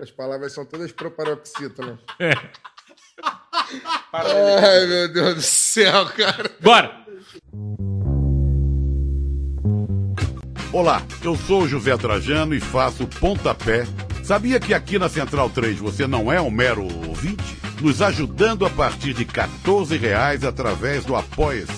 As palavras são todas proparoxítonas. É. Ai, meu Deus do céu, cara. Bora! Olá, eu sou o José Trajano e faço pontapé. Sabia que aqui na Central 3 você não é um mero ouvinte? Nos ajudando a partir de 14 reais através do Apoia-se.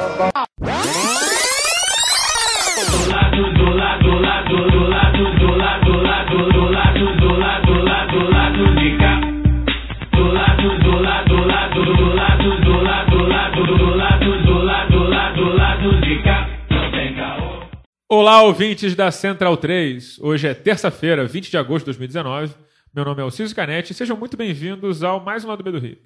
Olá, ouvintes da Central 3. Hoje é terça-feira, 20 de agosto de 2019. Meu nome é Alciso Canete e sejam muito bem-vindos ao mais um Lado B do Rio.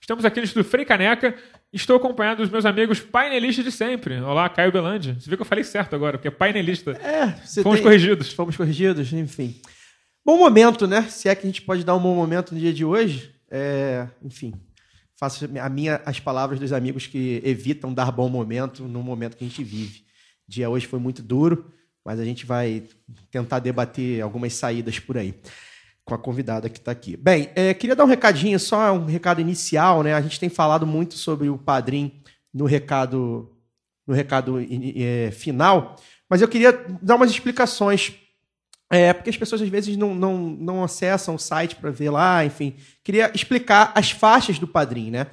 Estamos aqui no estúdio Frei Caneca. Estou acompanhado dos meus amigos painelistas de sempre. Olá, Caio Belandi. Você viu que eu falei certo agora, porque é painelista. É, Fomos tem- corrigidos. Fomos corrigidos, enfim. Bom momento, né? Se é que a gente pode dar um bom momento no dia de hoje. É, enfim, faço a minha, as palavras dos amigos que evitam dar bom momento no momento que a gente vive. Dia hoje foi muito duro, mas a gente vai tentar debater algumas saídas por aí com a convidada que está aqui. Bem, é, queria dar um recadinho, só um recado inicial, né? A gente tem falado muito sobre o Padrim no recado, no recado é, final, mas eu queria dar umas explicações, é, porque as pessoas às vezes não, não, não acessam o site para ver lá, enfim. Queria explicar as faixas do Padrim, né?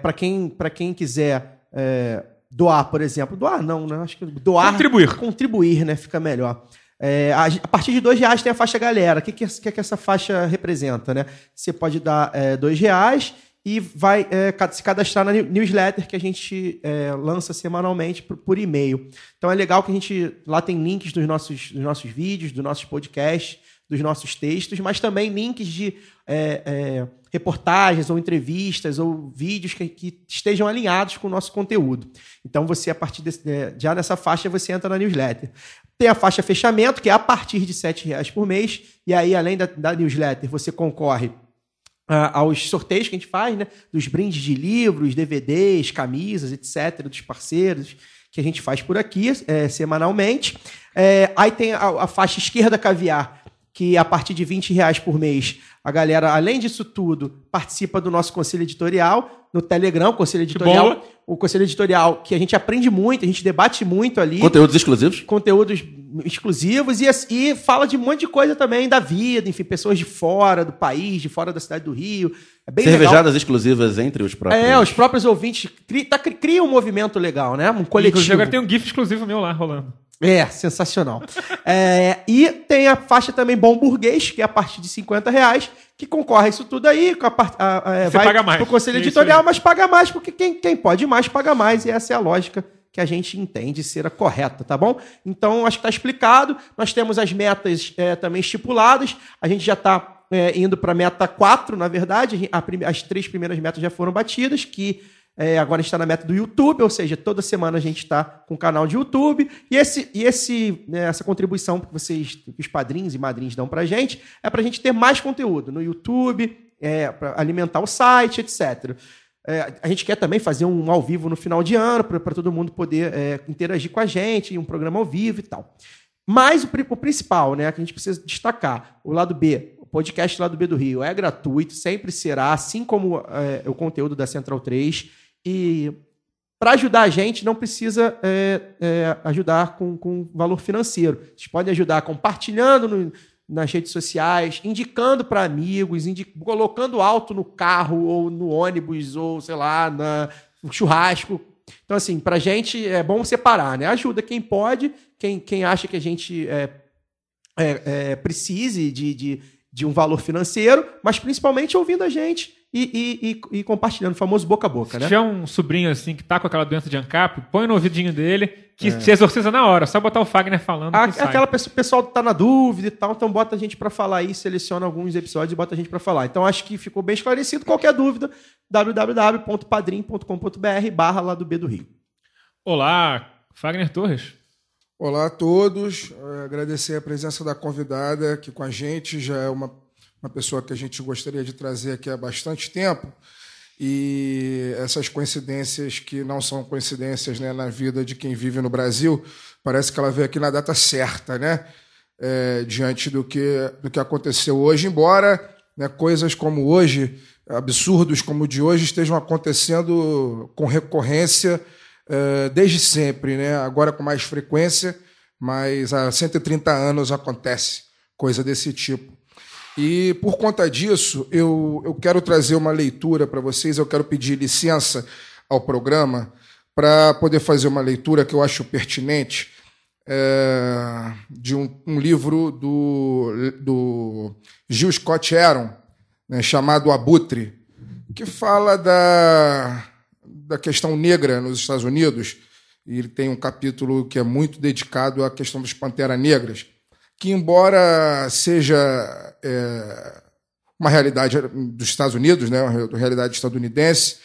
para quem, quem quiser é, doar, por exemplo. Doar não, né? Acho que doar... Contribuir. Contribuir, né? Fica melhor. É, a, partir de dois reais tem a faixa galera. O que, que, é- que, essa faixa representa, né? Você pode dar é, dois reais e vai é, se cadastrar na new- newsletter que a gente é, lança semanalmente por, por e-mail. Então é legal que a gente lá tem links dos nossos, dos nossos vídeos, dos nossos podcasts, dos nossos textos, mas também links de é, é, reportagens ou entrevistas ou vídeos que, que estejam alinhados com o nosso conteúdo. Então você, a partir desse, é, já nessa faixa, você entra na newsletter. Tem a faixa fechamento, que é a partir de 7 reais por mês. E aí, além da, da newsletter, você concorre ah, aos sorteios que a gente faz, né? Dos brindes de livros, DVDs, camisas, etc., dos parceiros que a gente faz por aqui eh, semanalmente. Eh, aí tem a, a faixa esquerda caviar, que a partir de 20 reais por mês, a galera, além disso tudo, participa do nosso conselho editorial no Telegram, conselho editorial. O conselho editorial que a gente aprende muito, a gente debate muito ali Conteúdos exclusivos? conteúdos exclusivos e, e fala de um monte de coisa também da vida, enfim, pessoas de fora do país, de fora da cidade do Rio. É bem legal. Cervejadas exclusivas entre os próprios. É, os próprios ouvintes cri, tá, cri- cria um movimento legal, né? Um coletivo. Inclusive, agora tem um GIF exclusivo meu lá rolando. É, sensacional. É, e tem a faixa também Bom Burguês, que é a partir de 50 reais, que concorre a isso tudo aí. Com a, a- a- é, Você vai paga mais. pro conselho É editorial, mas paga mais, porque quem, quem pode mais, paga mais. E essa é a lógica que a gente entende ser a correta, tá bom? Então, acho que está explicado. Nós temos as metas é, também estipuladas. A gente já está indo para a meta 4, na verdade. A as três primeiras metas já foram batidas, que é, agora a está na meta do YouTube, ou seja, toda semana a gente está com o canal de YouTube. E, esse, e esse, né, essa contribuição que vocês, que os padrinhos e madrinhos dão para gente, é para a gente ter mais conteúdo no YouTube, é, para alimentar o site, etc. É, a gente quer também fazer um ao vivo no final de ano, para todo mundo poder é, interagir com a gente, um programa ao vivo e tal. Mas o, o principal, né, que a gente precisa destacar, o lado B, o podcast lado B do Rio é gratuito, sempre será, assim como é, o conteúdo da Central 3. E para ajudar a gente, não precisa é, é, ajudar com, com valor financeiro. Vocês podem ajudar compartilhando no- nas redes sociais, indicando para amigos, indi- colocando alto no carro ou no ônibus ou, sei lá, na, no churrasco. Então, assim, para a gente é bom separar, né? Ajuda quem pode, quem, quem acha que a gente é, é, é, precise de, de, de um valor financeiro, mas principalmente ouvindo a gente e, e, e, e compartilhando, o famoso boca a boca, né? Se tiver um sobrinho assim que tá com aquela doença de ANCAP, põe no ouvidinho dele que se exorciza na hora. Só botar o Fagner falando A- que aquela pessoa, o pessoal tá na dúvida e tal, então bota a gente pra falar aí, seleciona alguns episódios e bota a gente pra falar. Então acho que ficou bem esclarecido. Qualquer dúvida, www.padrim.com.br barra lá do B do Rio. Olá, Fagner Torres. Olá a todos. Agradecer a presença da convidada aqui com a gente. Já é uma, uma pessoa que a gente gostaria de trazer aqui há bastante tempo. E essas coincidências que não são coincidências né, na vida de quem vive no Brasil, parece que ela veio aqui na data certa, né? Eh, diante do que, do que aconteceu hoje, embora né, coisas como hoje, absurdos como o de hoje, estejam acontecendo com recorrência eh, desde sempre, né? agora com mais frequência, mas há 130 anos acontece coisa desse tipo. E por conta disso, eu, eu quero trazer uma leitura para vocês, eu quero pedir licença ao programa para poder fazer uma leitura que eu acho pertinente é, de um, um livro do, do Gil Scott Aaron, né, chamado Abutre, que fala da, da questão negra nos Estados Unidos. E ele tem um capítulo que é muito dedicado à questão dos Pantera Negras, que, embora seja é, uma realidade dos Estados Unidos, né, uma realidade estadunidense,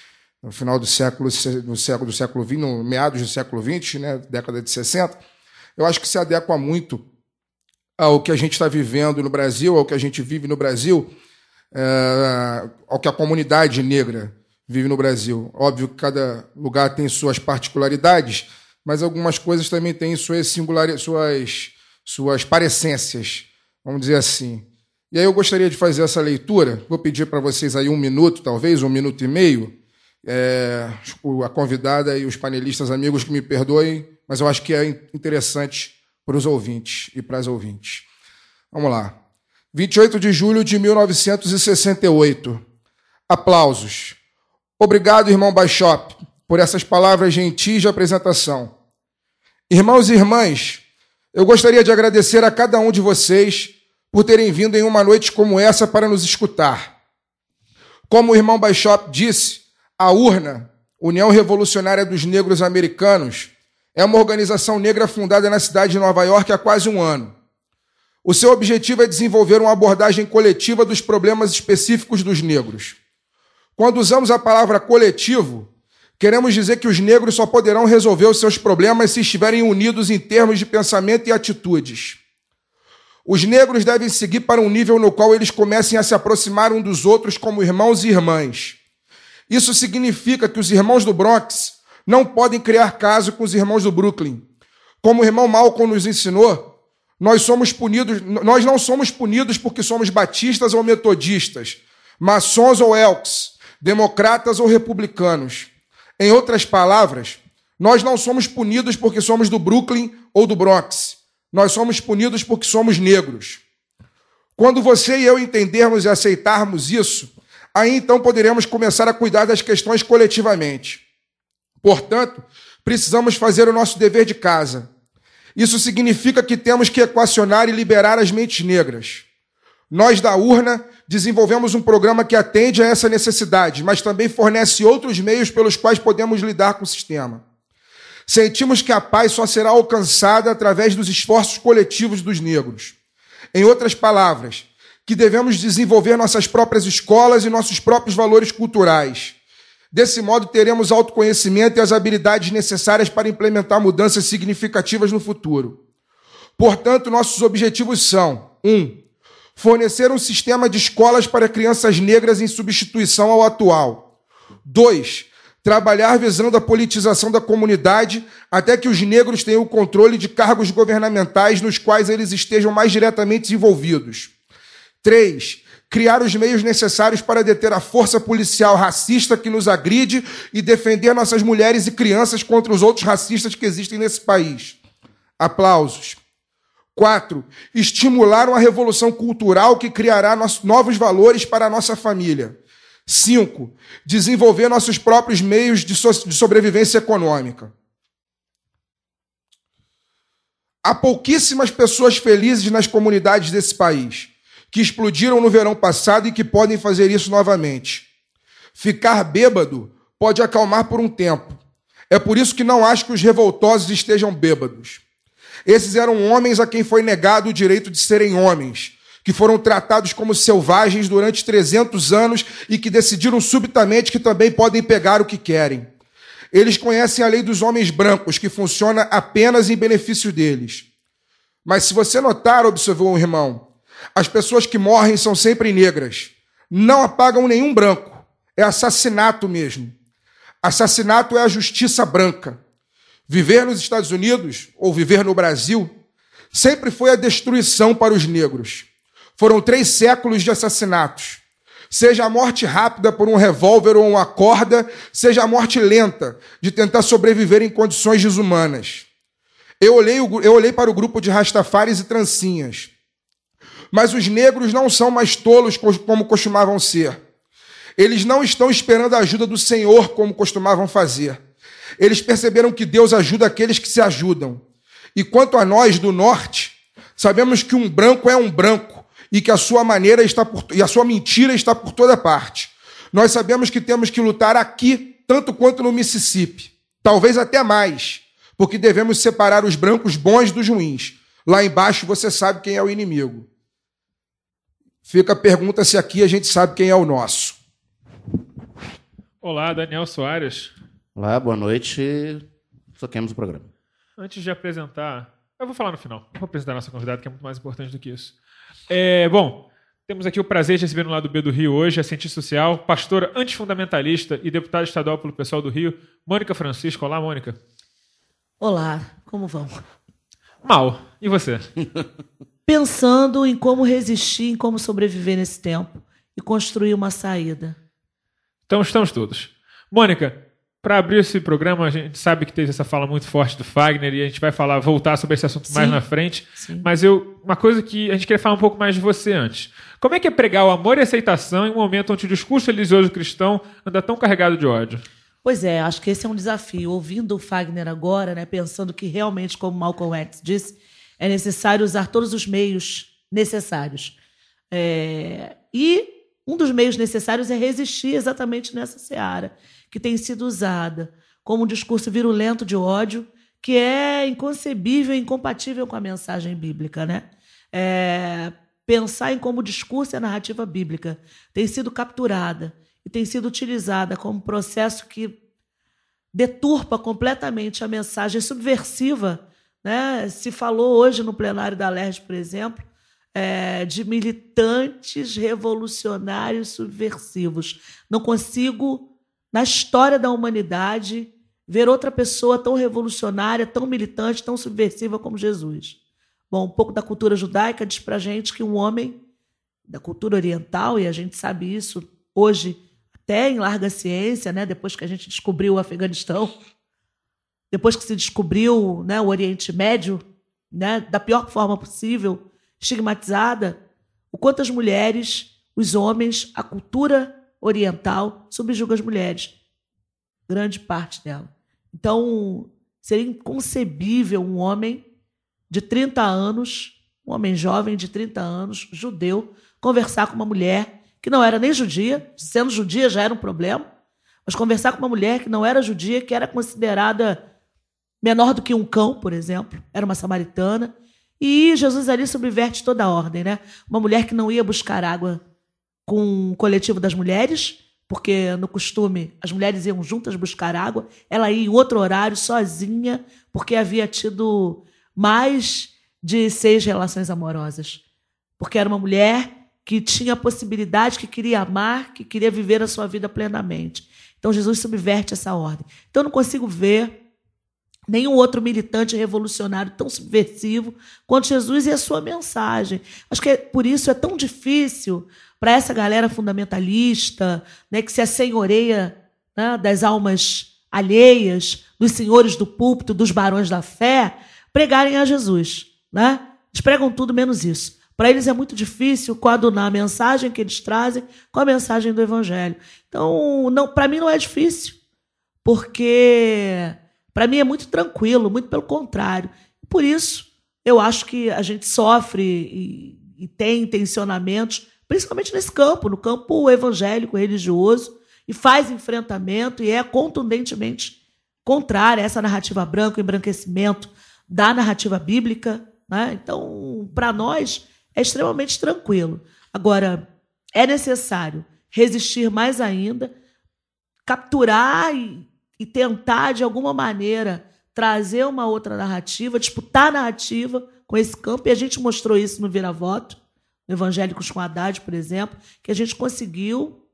no final do século, no século do século XX, no meados do século XX, né, década de 60, eu acho que se adequa muito ao que a gente está vivendo no Brasil, ao que a gente vive no Brasil, é, ao que a comunidade negra vive no Brasil. Óbvio que cada lugar tem suas particularidades, mas algumas coisas também têm suas singularidades, suas, suas parecências, vamos dizer assim. E aí eu gostaria de fazer essa leitura. Vou pedir para vocês aí um minuto, talvez, um minuto e meio. É, a convidada e os panelistas amigos que me perdoem, mas eu acho que é in- interessante para os ouvintes e para as ouvintes. Vamos lá. 28 de julho de 1968. Aplausos. Obrigado, irmão Baixop, por essas palavras gentis de apresentação. Irmãos e irmãs, eu gostaria de agradecer a cada um de vocês por terem vindo em uma noite como essa para nos escutar. Como o irmão Baixop disse, a URNA, União Revolucionária dos Negros Americanos, é uma organização negra fundada na cidade de Nova York há quase um ano. O seu objetivo é desenvolver uma abordagem coletiva dos problemas específicos dos negros. Quando usamos a palavra coletivo, queremos dizer que os negros só poderão resolver os seus problemas se estiverem unidos em termos de pensamento e atitudes. Os negros devem seguir para um nível no qual eles comecem a se aproximar um dos outros como irmãos e irmãs. Isso significa que os irmãos do Bronx não podem criar caso com os irmãos do Brooklyn. Como o irmão Malcolm nos ensinou, nós somos punidos, nós não somos punidos porque somos batistas ou metodistas, maçons ou elks, democratas ou republicanos. Em outras palavras, nós não somos punidos porque somos do Brooklyn ou do Bronx. Nós somos punidos porque somos negros. Quando você e eu entendermos e aceitarmos isso, aí então poderemos começar a cuidar das questões coletivamente. Portanto, precisamos fazer o nosso dever de casa. Isso significa que temos que equacionar e liberar as mentes negras. Nós da urna desenvolvemos um programa que atende a essa necessidade, mas também fornece outros meios pelos quais podemos lidar com o sistema. Sentimos que a paz só será alcançada através dos esforços coletivos dos negros. Em outras palavras, que devemos desenvolver nossas próprias escolas e nossos próprios valores culturais. Desse modo, teremos autoconhecimento e as habilidades necessárias para implementar mudanças significativas no futuro. Portanto, nossos objetivos são: 1. Um, fornecer um sistema de escolas para crianças negras em substituição ao atual. 2. Trabalhar visando a politização da comunidade até que os negros tenham o controle de cargos governamentais nos quais eles estejam mais diretamente envolvidos. 3. Criar os meios necessários para deter a força policial racista que nos agride e defender nossas mulheres e crianças contra os outros racistas que existem nesse país. Aplausos. 4. Estimular uma revolução cultural que criará novos valores para a nossa família. 5. Desenvolver nossos próprios meios de, so de sobrevivência econômica. Há pouquíssimas pessoas felizes nas comunidades desse país, que explodiram no verão passado e que podem fazer isso novamente. Ficar bêbado pode acalmar por um tempo. É por isso que não acho que os revoltosos estejam bêbados. Esses eram homens a quem foi negado o direito de serem homens, que foram tratados como selvagens durante 300 anos e que decidiram subitamente que também podem pegar o que querem. Eles conhecem a lei dos homens brancos, que funciona apenas em benefício deles. Mas se você notar, observou o irmão, as pessoas que morrem são sempre negras. Não apagam nenhum branco. É assassinato mesmo. Assassinato é a justiça branca. Viver nos Estados Unidos ou viver no Brasil sempre foi a destruição para os negros. Foram três séculos de assassinatos. Seja a morte rápida por um revólver ou uma corda, seja a morte lenta de tentar sobreviver em condições desumanas. Eu olhei, eu olhei para o grupo de rastafares e trancinhas. Mas os negros não são mais tolos como costumavam ser. Eles não estão esperando a ajuda do Senhor como costumavam fazer. Eles perceberam que Deus ajuda aqueles que se ajudam. E quanto a nós do norte, sabemos que um branco é um branco e que a sua maneira está por, e a sua mentira está por toda parte. Nós sabemos que temos que lutar aqui tanto quanto no Mississippi, talvez até mais porque devemos separar os brancos bons dos ruins. Lá embaixo você sabe quem é o inimigo. Fica a pergunta se aqui a gente sabe quem é o nosso. Olá, Daniel Soares. Olá, boa noite. Toquemos o programa. Antes de apresentar, eu vou falar no final. Vou apresentar a nossa convidada, que é muito mais importante do que isso. É, bom, temos aqui o prazer de receber no lado B do Rio hoje a cientista social, pastora antifundamentalista e deputada estadual pelo pessoal do Rio, Mônica Francisco. Olá, Mônica. Olá, como vão? Mal. E você? Pensando em como resistir, em como sobreviver nesse tempo e construir uma saída. Então estamos todos. Mônica, para abrir esse programa, a gente sabe que teve essa fala muito forte do Fagner e a gente vai falar, voltar sobre esse assunto Sim, mais na frente. sim. Mas eu, uma coisa que a gente queria falar um pouco mais de você antes. Como é que é pregar o amor e aceitação em um momento onde o discurso religioso cristão anda tão carregado de ódio? Pois é, acho que esse é um desafio. Ouvindo o Fagner agora, né, pensando que realmente, como Malcolm X disse, é necessário usar todos os meios necessários. É, E um dos meios necessários é resistir exatamente nessa seara, que tem sido usada como um discurso virulento de ódio, que é inconcebível e incompatível com a mensagem bíblica. Né? É, Pensar em como o discurso e a narrativa bíblica tem sido capturada e tem sido utilizada como processo que deturpa completamente a mensagem subversiva. Né? Se falou hoje no plenário da LERJ, por exemplo, é, de militantes revolucionários subversivos. Não consigo, na história da humanidade, ver outra pessoa tão revolucionária, tão militante, tão subversiva como Jesus. Bom, um pouco da cultura judaica diz para gente que um homem da cultura oriental, e a gente sabe isso hoje até em larga ciência, né? depois que a gente descobriu o Afeganistão, depois que se descobriu né, o Oriente Médio, né, da pior forma possível, estigmatizada, o quanto as mulheres, os homens, a cultura oriental subjuga as mulheres. Grande parte dela. Então, seria inconcebível um homem de 30 anos, um homem jovem de 30 anos, judeu, conversar com uma mulher que não era nem judia, sendo judia já era um problema, mas conversar com uma mulher que não era judia, que era considerada menor do que um cão, por exemplo, era uma samaritana, e Jesus ali subverte toda a ordem, né? Uma mulher que não ia buscar água com o coletivo das mulheres, porque no costume as mulheres iam juntas buscar água, ela ia em outro horário sozinha, porque havia tido mais de seis relações amorosas. Porque era uma mulher que tinha a possibilidade, que queria amar, que queria viver a sua vida plenamente. Então Jesus subverte essa ordem. Então eu não consigo ver nenhum outro militante revolucionário tão subversivo quanto Jesus e a sua mensagem. Acho que é, por isso é tão difícil para essa galera fundamentalista, né, que se assenhoreia né, das almas alheias, dos senhores do púlpito, dos barões da fé, pregarem a Jesus. Né? Eles pregam tudo menos isso. Para eles é muito difícil coadunar a mensagem que eles trazem com a mensagem do Evangelho. Então, não, para mim não é difícil, porque para mim é muito tranquilo, muito pelo contrário. Por isso, eu acho que a gente sofre e, e tem intencionamentos, principalmente nesse campo, no campo evangélico, religioso, e faz enfrentamento e é contundentemente contrária a essa narrativa branca, o embranquecimento da narrativa bíblica. Né? Então, para nós, é extremamente tranquilo. Agora, é necessário resistir mais ainda, capturar e, e tentar, de alguma maneira, trazer uma outra narrativa, disputar a narrativa com esse campo, e a gente mostrou isso no Vira-Voto, no Evangélicos com Haddad, por exemplo, que a gente conseguiu.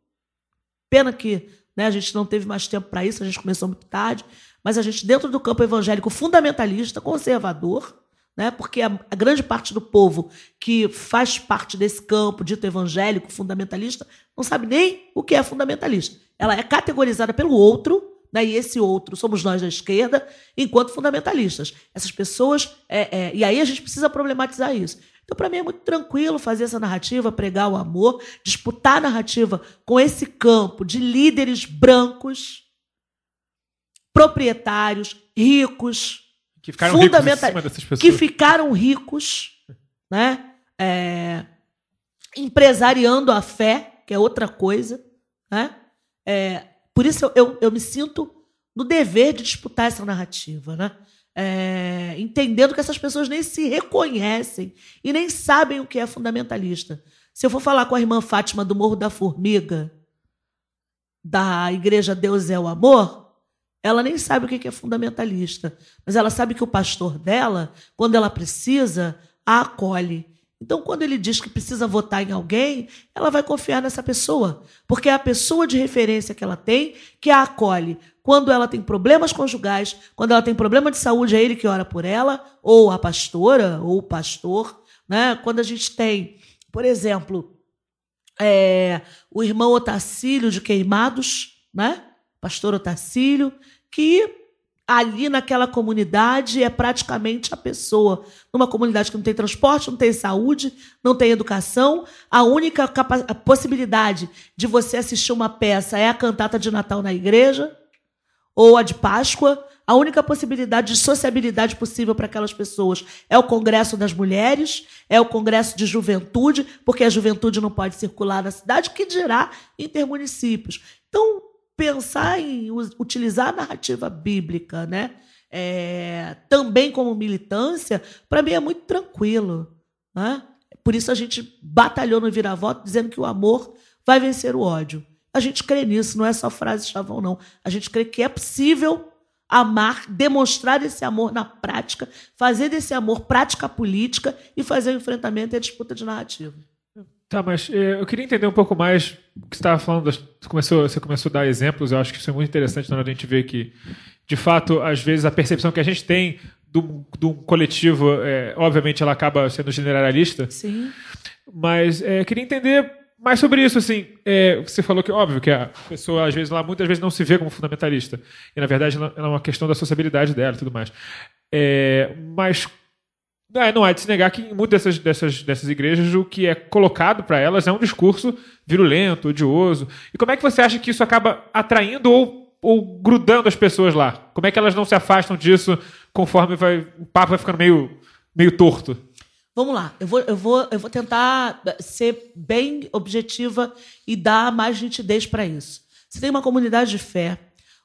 Pena que né, a gente não teve mais tempo para isso, a gente começou muito tarde, mas a gente, dentro do campo evangélico fundamentalista, conservador, né, porque a, a grande parte do povo que faz parte desse campo dito evangélico fundamentalista não sabe nem o que é fundamentalista. Ela é categorizada pelo outro né, e esse outro somos nós da esquerda, enquanto fundamentalistas. Essas pessoas. É, é, e aí a gente precisa problematizar isso. Então, para mim, é muito tranquilo fazer essa narrativa, pregar o amor, disputar a narrativa com esse campo de líderes brancos, proprietários, ricos, que ficaram ricos que ficaram ricos, né? É, empresariando a fé, que é outra coisa, né? É, por isso eu, eu, eu, me sinto no dever de disputar essa narrativa, né? É, entendendo que essas pessoas nem se reconhecem e nem sabem o que é fundamentalista. Se eu for falar com a irmã Fátima do Morro da Formiga, da Igreja Deus é o Amor, ela nem sabe o que é fundamentalista, mas ela sabe que o pastor dela, quando ela precisa, a acolhe. Então, quando ele diz que precisa votar em alguém, ela vai confiar nessa pessoa, porque é a pessoa de referência que ela tem que a acolhe. Quando ela tem problemas conjugais, quando ela tem problema de saúde, é ele que ora por ela, ou a pastora, ou o pastor. Né? Quando a gente tem, por exemplo, é, o irmão Otacílio de Queimados, né? pastor Otacílio, que ali naquela comunidade é praticamente a pessoa. Numa comunidade que não tem transporte, não tem saúde, não tem educação, a única a possibilidade de você assistir uma peça é a cantata de Natal na igreja ou a de Páscoa. A única possibilidade de sociabilidade possível para aquelas pessoas é o Congresso das Mulheres, é o Congresso de Juventude, porque a juventude não pode circular na cidade, que dirá intermunicípios. Então, pensar em utilizar a narrativa bíblica, né? É, também como militância, para mim é muito tranquilo. Né? Por isso a gente batalhou no Vira-Voto dizendo que o amor vai vencer o ódio. A gente crê nisso, não é só frase chavão, não. A gente crê que é possível amar, demonstrar esse amor na prática, fazer desse amor prática política e fazer o enfrentamento e a disputa de narrativa. Tá, mas eh, eu queria entender um pouco mais o que você estava falando. Você começou, você começou a dar exemplos, eu acho que isso é muito interessante na hora de a gente ver que, de fato, às vezes a percepção que a gente tem do, do coletivo, é, obviamente, ela acaba sendo generalista. Sim. Mas é, queria entender mais sobre isso, assim. É, você falou que, óbvio, que a pessoa, às vezes, lá, muitas vezes não se vê como fundamentalista. E, na verdade, ela é uma questão da sociabilidade dela e tudo mais. É, mas é, não é de se negar que em muitas dessas, dessas, dessas igrejas o que é colocado para elas é um discurso virulento, odioso. E como é que você acha que isso acaba atraindo ou, ou grudando as pessoas lá? Como é que elas não se afastam disso conforme vai, o papo vai ficando meio, meio torto? Vamos lá, eu vou, eu, vou, eu vou tentar ser bem objetiva e dar mais nitidez para isso. Você tem uma comunidade de fé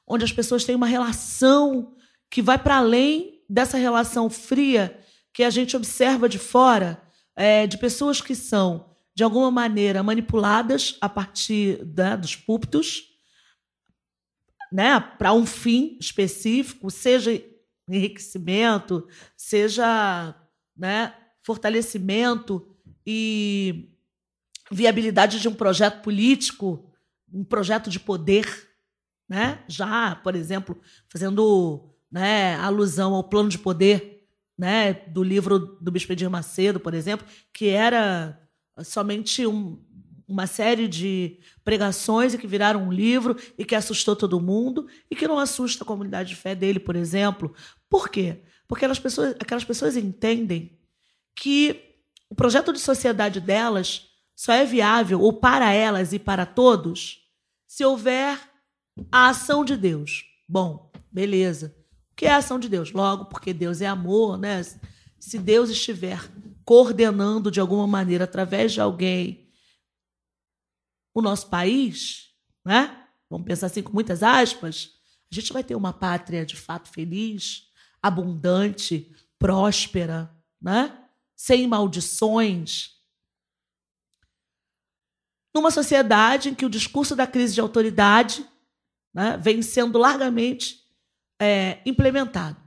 onde as pessoas têm uma relação que vai para além dessa relação fria que a gente observa de fora é, de pessoas que são, de alguma maneira, manipuladas a partir né, dos púlpitos, né, para um fim específico, seja enriquecimento, seja né, fortalecimento e viabilidade de um projeto político, um projeto de poder, né? Já, por exemplo, fazendo né, alusão ao plano de poder né, do livro do Bispo Edir Macedo, por exemplo, que era somente um, uma série de pregações e que viraram um livro e que assustou todo mundo e que não assusta a comunidade de fé dele, por exemplo. Por quê? Porque pessoas, aquelas pessoas entendem que o projeto de sociedade delas só é viável, ou para elas e para todos, se houver a ação de Deus. Bom, beleza que é a ação de Deus. Logo, porque Deus é amor, né? Se Deus estiver coordenando de alguma maneira através de alguém o nosso país, né? vamos pensar assim com muitas aspas, a gente vai ter uma pátria de fato feliz, abundante, próspera, né? sem maldições. Numa sociedade em que o discurso da crise de autoridade né, vem sendo largamente é, implementado.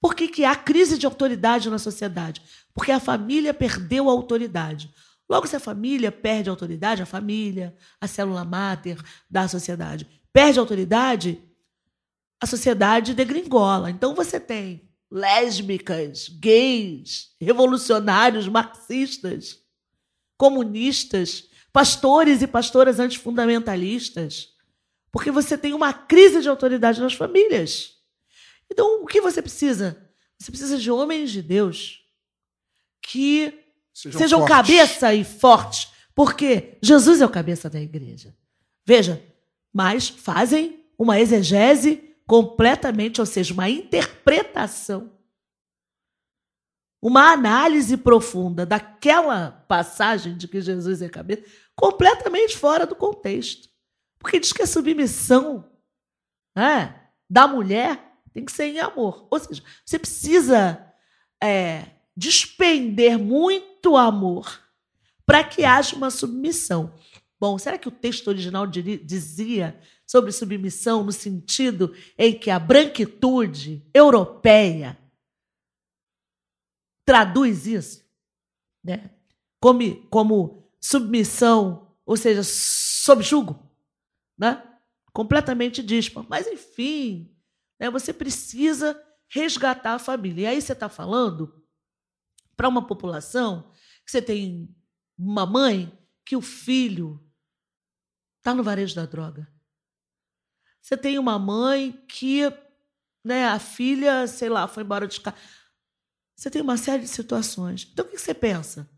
Por que, que há crise de autoridade na sociedade? Porque a família perdeu a autoridade. Logo, se a família perde a autoridade, a família, a célula máter da sociedade, perde a autoridade, a sociedade degringola. Então você tem lésbicas, gays, revolucionários, marxistas, comunistas, pastores e pastoras antifundamentalistas, porque você tem uma crise de autoridade nas famílias. Então, o que você precisa? Você precisa de homens de Deus que sejam, sejam fortes. cabeça e fortes, porque Jesus é o cabeça da igreja. Veja, mas fazem uma exegese completamente, ou seja, uma interpretação, uma análise profunda daquela passagem de que Jesus é cabeça, completamente fora do contexto. Porque diz que a submissão né, da mulher tem que ser em amor. Ou seja, você precisa é, despender muito amor para que haja uma submissão. Bom, será que o texto original dizia sobre submissão no sentido em que a branquitude europeia traduz isso? Né? Como, como submissão, ou seja, subjugo, né? completamente dísparo. Mas, enfim, né? Você precisa resgatar a família. E aí você está falando para uma população que você tem uma mãe que o filho está no varejo da droga. Você tem uma mãe que né, a filha, sei lá, foi embora de casa. Você tem uma série de situações. Então, o que você pensa?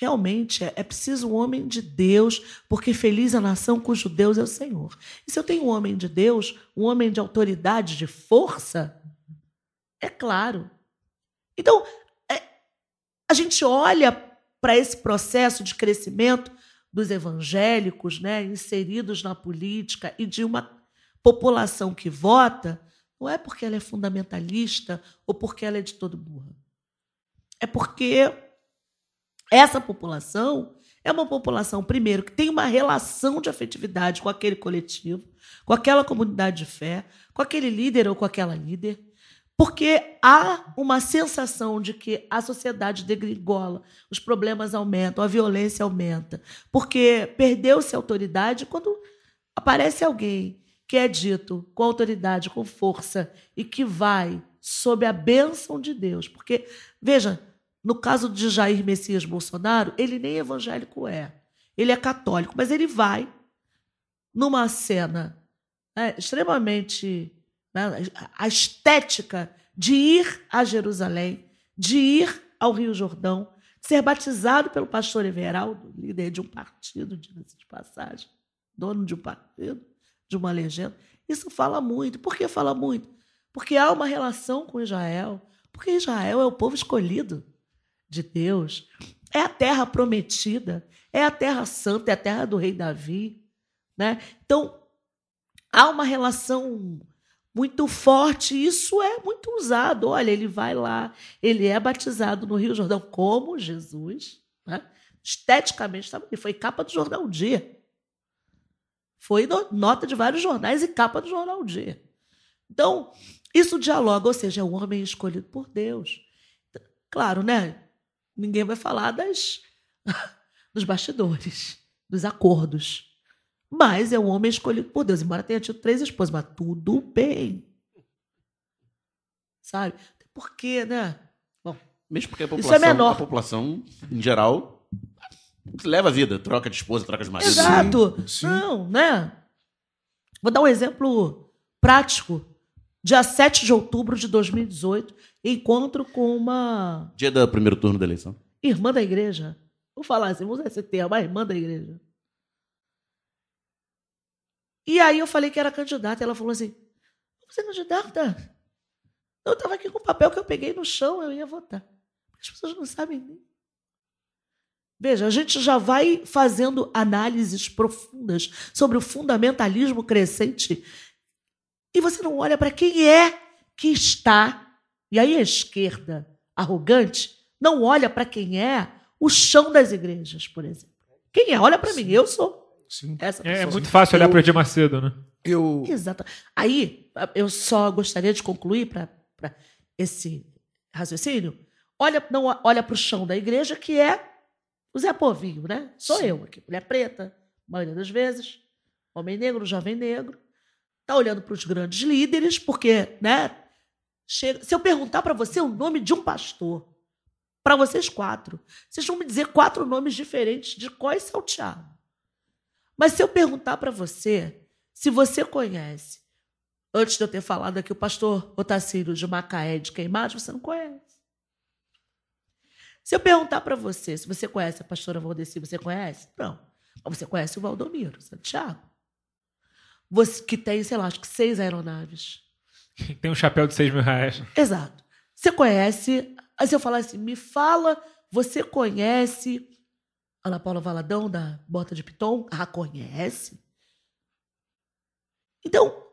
Realmente é, é preciso um homem de Deus, porque feliz a nação cujo Deus é o Senhor. E se eu tenho um homem de Deus, um homem de autoridade, de força, é claro. Então, é, a gente olha para esse processo de crescimento dos evangélicos, né, inseridos na política e de uma população que vota, não é porque ela é fundamentalista ou porque ela é de todo burra. É porque essa população é uma população, primeiro, que tem uma relação de afetividade com aquele coletivo, com aquela comunidade de fé, com aquele líder ou com aquela líder, porque há uma sensação de que a sociedade degringola, os problemas aumentam, a violência aumenta, porque perdeu-se a autoridade quando aparece alguém que é dito com autoridade, com força e que vai sob a bênção de Deus. Porque, veja, no caso de Jair Messias Bolsonaro, ele nem evangélico é. Ele é católico, mas ele vai numa cena né, extremamente. Né, a estética de ir a Jerusalém, de ir ao Rio Jordão, ser batizado pelo pastor Everaldo, líder de um partido, de passagem, dono de um partido, de uma legenda. Isso fala muito. Por que fala muito? Porque há uma relação com Israel, porque Israel é o povo escolhido de Deus. É a terra prometida, é a terra santa, é a terra do rei Davi. Né? Então, há uma relação muito forte, isso é muito usado. Olha, ele vai lá, ele é batizado no Rio Jordão como Jesus. Né? Esteticamente, ele foi capa do um dia. Foi nota de vários jornais e capa do Jornal Dia. Então, isso dialoga, ou seja, é um homem escolhido por Deus. Claro, né? Ninguém vai falar das, dos bastidores, dos acordos. Mas é um homem escolhido por Deus, embora tenha tido três esposas, mas tudo bem. Sabe? Porque, né? Bom, mesmo porque a população, Isso é menor. a população, em geral, leva a vida, troca de esposa, troca de marido. Exato. Sim, sim. Não, né? Vou dar um exemplo prático. Dia 7 de outubro de 2018, encontro com uma. Dia do primeiro turno da eleição. Irmã da igreja. Vou falar assim, vamos usar esse termo, a irmã da igreja. E aí eu falei que era candidata. Ela falou assim: Você é candidata? Eu estava aqui com o papel que eu peguei no chão, eu ia votar. As pessoas não sabem nem. Veja, a gente já vai fazendo análises profundas sobre o fundamentalismo crescente e você não olha para quem é que está. E aí a esquerda arrogante não olha para quem é o chão das igrejas, por exemplo. Quem é? Olha para mim, eu sou. Sim. Essa é, é muito fácil olhar para o Edir Macedo, né? Eu... Exato. Aí, eu só gostaria de concluir para esse raciocínio. Olha, não olha para o chão da igreja, que é o Zé Povinho, né? Sou Sim. eu aqui, mulher preta, maioria das vezes, homem negro, jovem negro. Tá olhando para os grandes líderes, porque, né? Chega... Se eu perguntar para você o nome de um pastor, para vocês quatro, vocês vão me dizer quatro nomes diferentes de qual é salteado. Mas se eu perguntar para você se você conhece, antes de eu ter falado aqui, o pastor Otacílio de Macaé de Queimados, você não conhece. Se eu perguntar para você se você conhece a pastora Valdeci, você conhece? Não. Mas você conhece o Valdomiro Santiago. Você, que tem, sei lá, acho que seis aeronaves. Tem um chapéu de seis mil reais. Exato. Você conhece. Aí se eu falar assim, me fala, você conhece Ana Paula Valadão, da Bota de Piton? Ah, conhece? Então,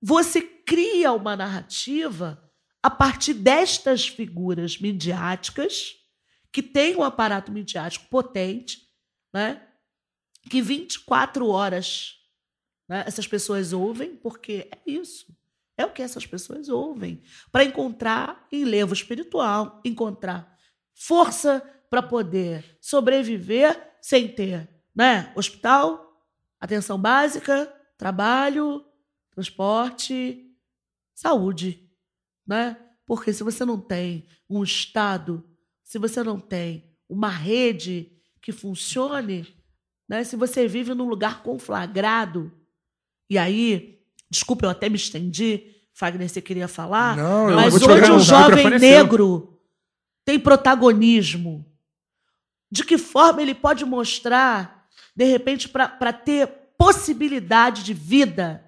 você cria uma narrativa a partir destas figuras midiáticas, que têm um aparato midiático potente, né? que 24 horas né, essas pessoas ouvem, porque é isso. É o que essas pessoas ouvem. Para encontrar enlevo espiritual, encontrar força para poder sobreviver sem ter né, hospital, atenção básica, trabalho, transporte, saúde, né? Porque se você não tem um estado, se você não tem uma rede que funcione, né? Se você vive num lugar conflagrado, e aí, desculpa, eu até me estendi, Fagner, você queria falar, não, mas onde o jovem negro tem protagonismo, de que forma ele pode mostrar, de repente, para ter possibilidade de vida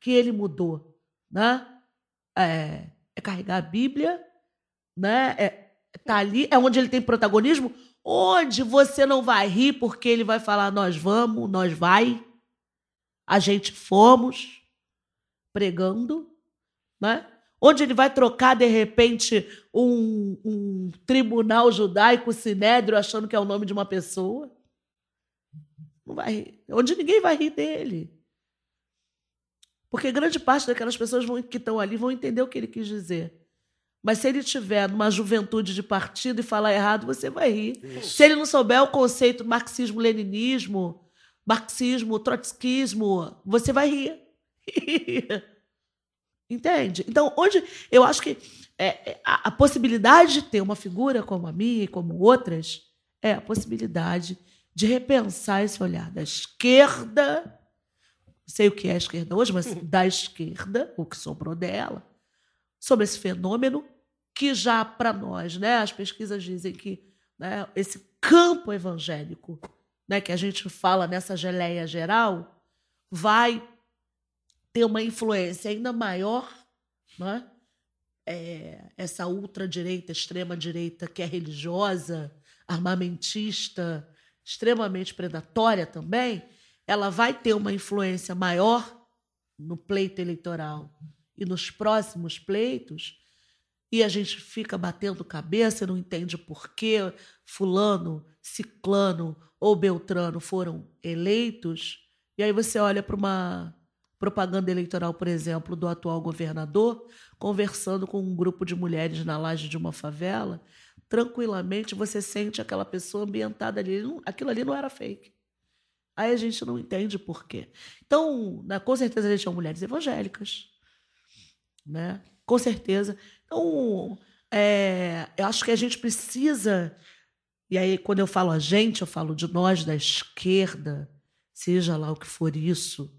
que ele mudou, né? É, é carregar a Bíblia, né? É, tá ali, é onde ele tem protagonismo, onde você não vai rir porque ele vai falar nós vamos, nós vai, a gente fomos pregando, né? Onde ele vai trocar de repente um, um tribunal judaico sinédrio achando que é o nome de uma pessoa. Não vai rir. Onde ninguém vai rir dele. Porque grande parte daquelas pessoas vão, que estão ali vão entender o que ele quis dizer. Mas se ele tiver numa juventude de partido e falar errado, você vai rir. Isso. Se ele não souber o conceito marxismo-leninismo, marxismo, trotskismo, você vai rir. Entende? Então, hoje, eu acho que é, é, a, a possibilidade de ter uma figura como a minha e como outras é a possibilidade de repensar esse olhar da esquerda, não sei o que é a esquerda hoje, mas da esquerda, o que sobrou dela, sobre esse fenômeno que já para nós, né, as pesquisas dizem que né, esse campo evangélico, né, que a gente fala nessa geleia geral, vai ter uma influência ainda maior, né? É, essa ultradireita, extrema-direita que é religiosa, armamentista, extremamente predatória também, ela vai ter uma influência maior no pleito eleitoral e nos próximos pleitos, e a gente fica batendo cabeça, não entende por que fulano, ciclano ou beltrano foram eleitos, e aí você olha para uma propaganda eleitoral, por exemplo, do atual governador, conversando com um grupo de mulheres na laje de uma favela, tranquilamente você sente aquela pessoa ambientada ali. Aquilo ali não era fake. Aí a gente não entende por quê. Então, né, com certeza eles são mulheres evangélicas. Né? Com certeza. Então, é, eu acho que a gente precisa. E aí, quando eu falo a gente, eu falo de nós da esquerda, seja lá o que for isso,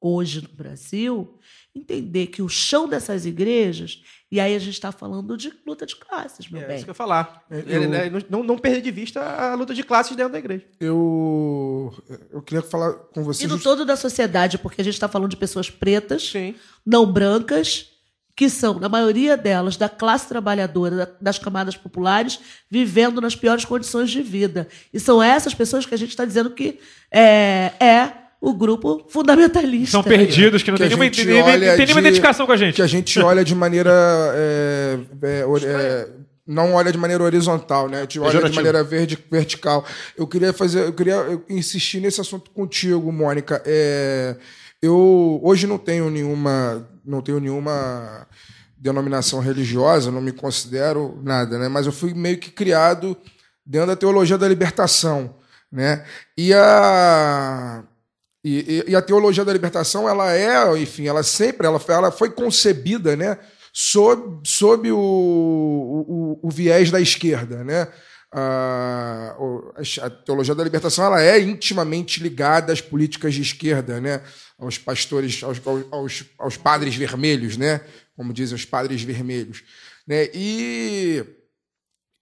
hoje no Brasil, entender que o chão dessas igrejas, e aí a gente está falando de luta de classes, meu é, bem. É isso que eu ia falar. Eu, né, não, não perder de vista a luta de classes dentro da igreja. Eu, eu queria falar com você. E no just... todo da sociedade, porque a gente está falando de pessoas pretas, Sim. não brancas, que são, na maioria delas, da classe trabalhadora, das camadas populares, vivendo nas piores condições de vida. E são essas pessoas que a gente está dizendo que é, é o grupo fundamentalista. São perdidos, que não que tem, nenhuma, tem nenhuma de, identificação com a gente. Que a gente olha de maneira. É, é, é, não olha de maneira horizontal, né? A gente olha de maneira verde, vertical. Eu queria fazer, eu queria insistir nesse assunto contigo, Mônica. É, eu hoje não tenho nenhuma, não tenho nenhuma denominação religiosa, não me considero nada, né? Mas eu fui meio que criado dentro da teologia da libertação, né? E a e, e, a teologia da libertação, ela é, enfim, ela sempre, ela, ela foi concebida, né? Sob, sob o, o, o viés da esquerda, né? A, a, teologia da libertação ela é intimamente ligada às políticas de esquerda, né? aos pastores, aos, aos, aos padres vermelhos, né? como dizem os padres vermelhos. Né? E,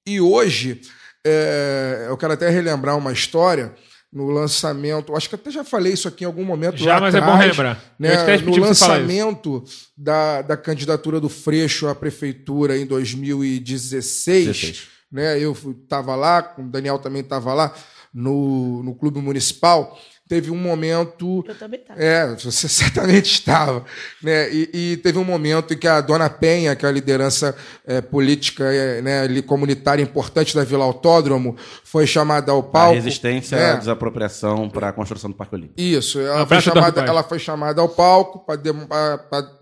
e hoje, é, eu quero até relembrar uma história no lançamento, acho que até já falei isso aqui em algum momento. Já, mas atrás, é bom lembrar. Né, no lançamento da, da candidatura do Freixo à prefeitura em 2016. 16 né? Eu estava lá, o Daniel também estava lá no, no clube municipal. Teve um momento. Eu também estava. É, você certamente estava. Né? E, e, teve um momento em que a dona Penha, que é a liderança é, política é, né, comunitária importante da Vila Autódromo, foi chamada ao palco. A resistência né? à desapropriação para a construção do Parque Olímpico. Isso, ela, foi chamada, ela foi chamada ao palco para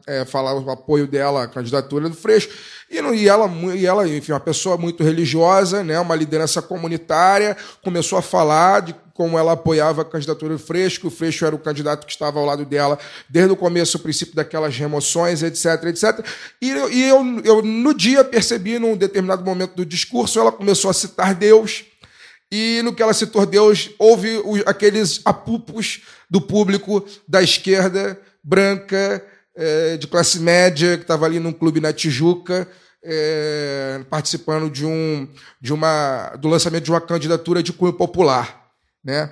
é, falar o apoio dela à candidatura do Freixo. E, não, e, ela, e ela, enfim, uma pessoa muito religiosa, né, uma liderança comunitária, começou a falar de como ela apoiava a candidatura do Freixo, o Freixo era o candidato que estava ao lado dela desde o começo, o princípio daquelas remoções, etc, etc. E, e eu, eu, no dia, percebi, num determinado momento do discurso, ela começou a citar Deus, e no que ela citou Deus, houve aqueles apupos do público da esquerda branca, é, de classe média que estava ali num clube na Tijuca, é, participando de um, de uma, do lançamento de uma candidatura de cunho popular. Né?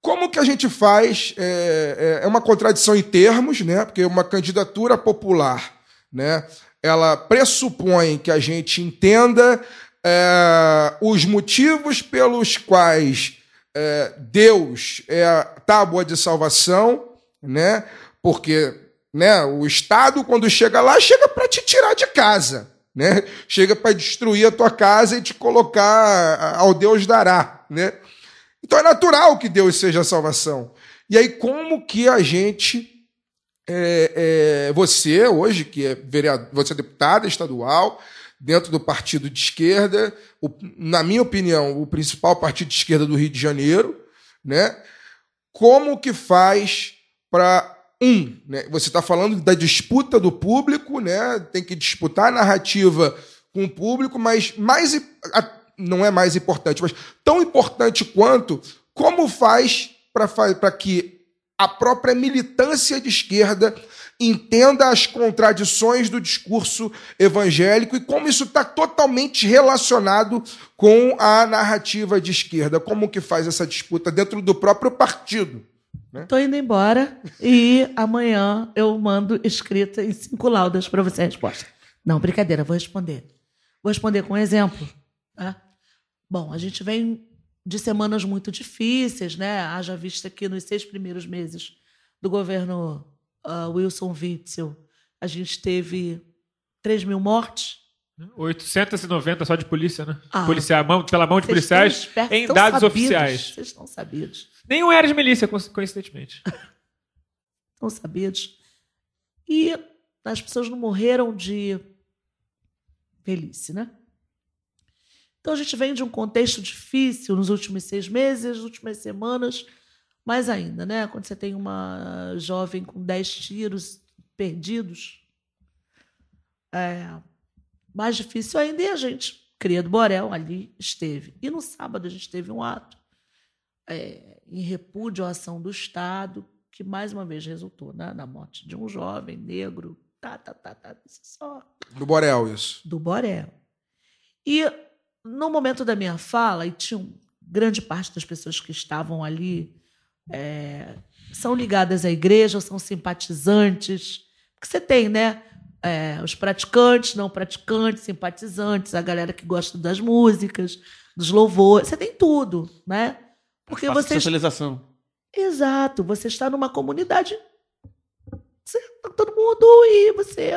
Como que a gente faz? É, é, é uma contradição em termos, né? porque uma candidatura popular né? ela pressupõe que a gente entenda é, os motivos pelos quais é, Deus é a tábua de salvação, né? porque né? O Estado, quando chega lá, chega para te tirar de casa. Né? Chega para destruir a tua casa e te colocar ao Deus dará. Né? Então é natural que Deus seja a salvação. E aí, como que a gente. É, é, você, hoje, que é vereador, você é deputada estadual, dentro do partido de esquerda, o, na minha opinião, o principal partido de esquerda do Rio de Janeiro, né? Como que faz para um. Né? Você está falando da disputa do público, né? tem que disputar a narrativa com o público, mas mais não é mais importante, mas tão importante quanto como faz para que a própria militância de esquerda entenda as contradições do discurso evangélico e como isso está totalmente relacionado com a narrativa de esquerda. Como que faz essa disputa dentro do próprio partido? Estou né? indo embora e amanhã eu mando escrita em cinco laudas para você a resposta. Não, brincadeira, vou responder. Vou responder com um exemplo. Tá? Bom, a gente vem de semanas muito difíceis, né? Haja vista que nos seis primeiros meses do governo uh, Wilson Witzel, a gente teve 3 mil mortes. 890 só de polícia, né? Ah, Policial, mão, pela mão de policiais em dados sabidos, oficiais. Vocês estão sabidos. Nenhum era de milícia, coincidentemente. Estão sabidos. E as pessoas não morreram de velhice, né? Então a gente vem de um contexto difícil nos últimos seis meses, nas últimas semanas, mais ainda, né? Quando você tem uma jovem com dez tiros perdidos, é mais difícil ainda e a gente, Credo Borel, ali esteve. E no sábado a gente teve um ato é, em repúdio à ação do Estado, que mais uma vez resultou né, na morte de um jovem negro. Tá, tá, tá, tá, só. Do Borel, isso. Do Borel. E no momento da minha fala, e tinha grande parte das pessoas que estavam ali é, são ligadas à igreja, são simpatizantes. Porque você tem, né? é, os praticantes, não praticantes, simpatizantes, a galera que gosta das músicas, dos louvores. Você tem tudo, né? Porque você. Socialização. Exato. Você está numa comunidade. Você, tá todo mundo e você.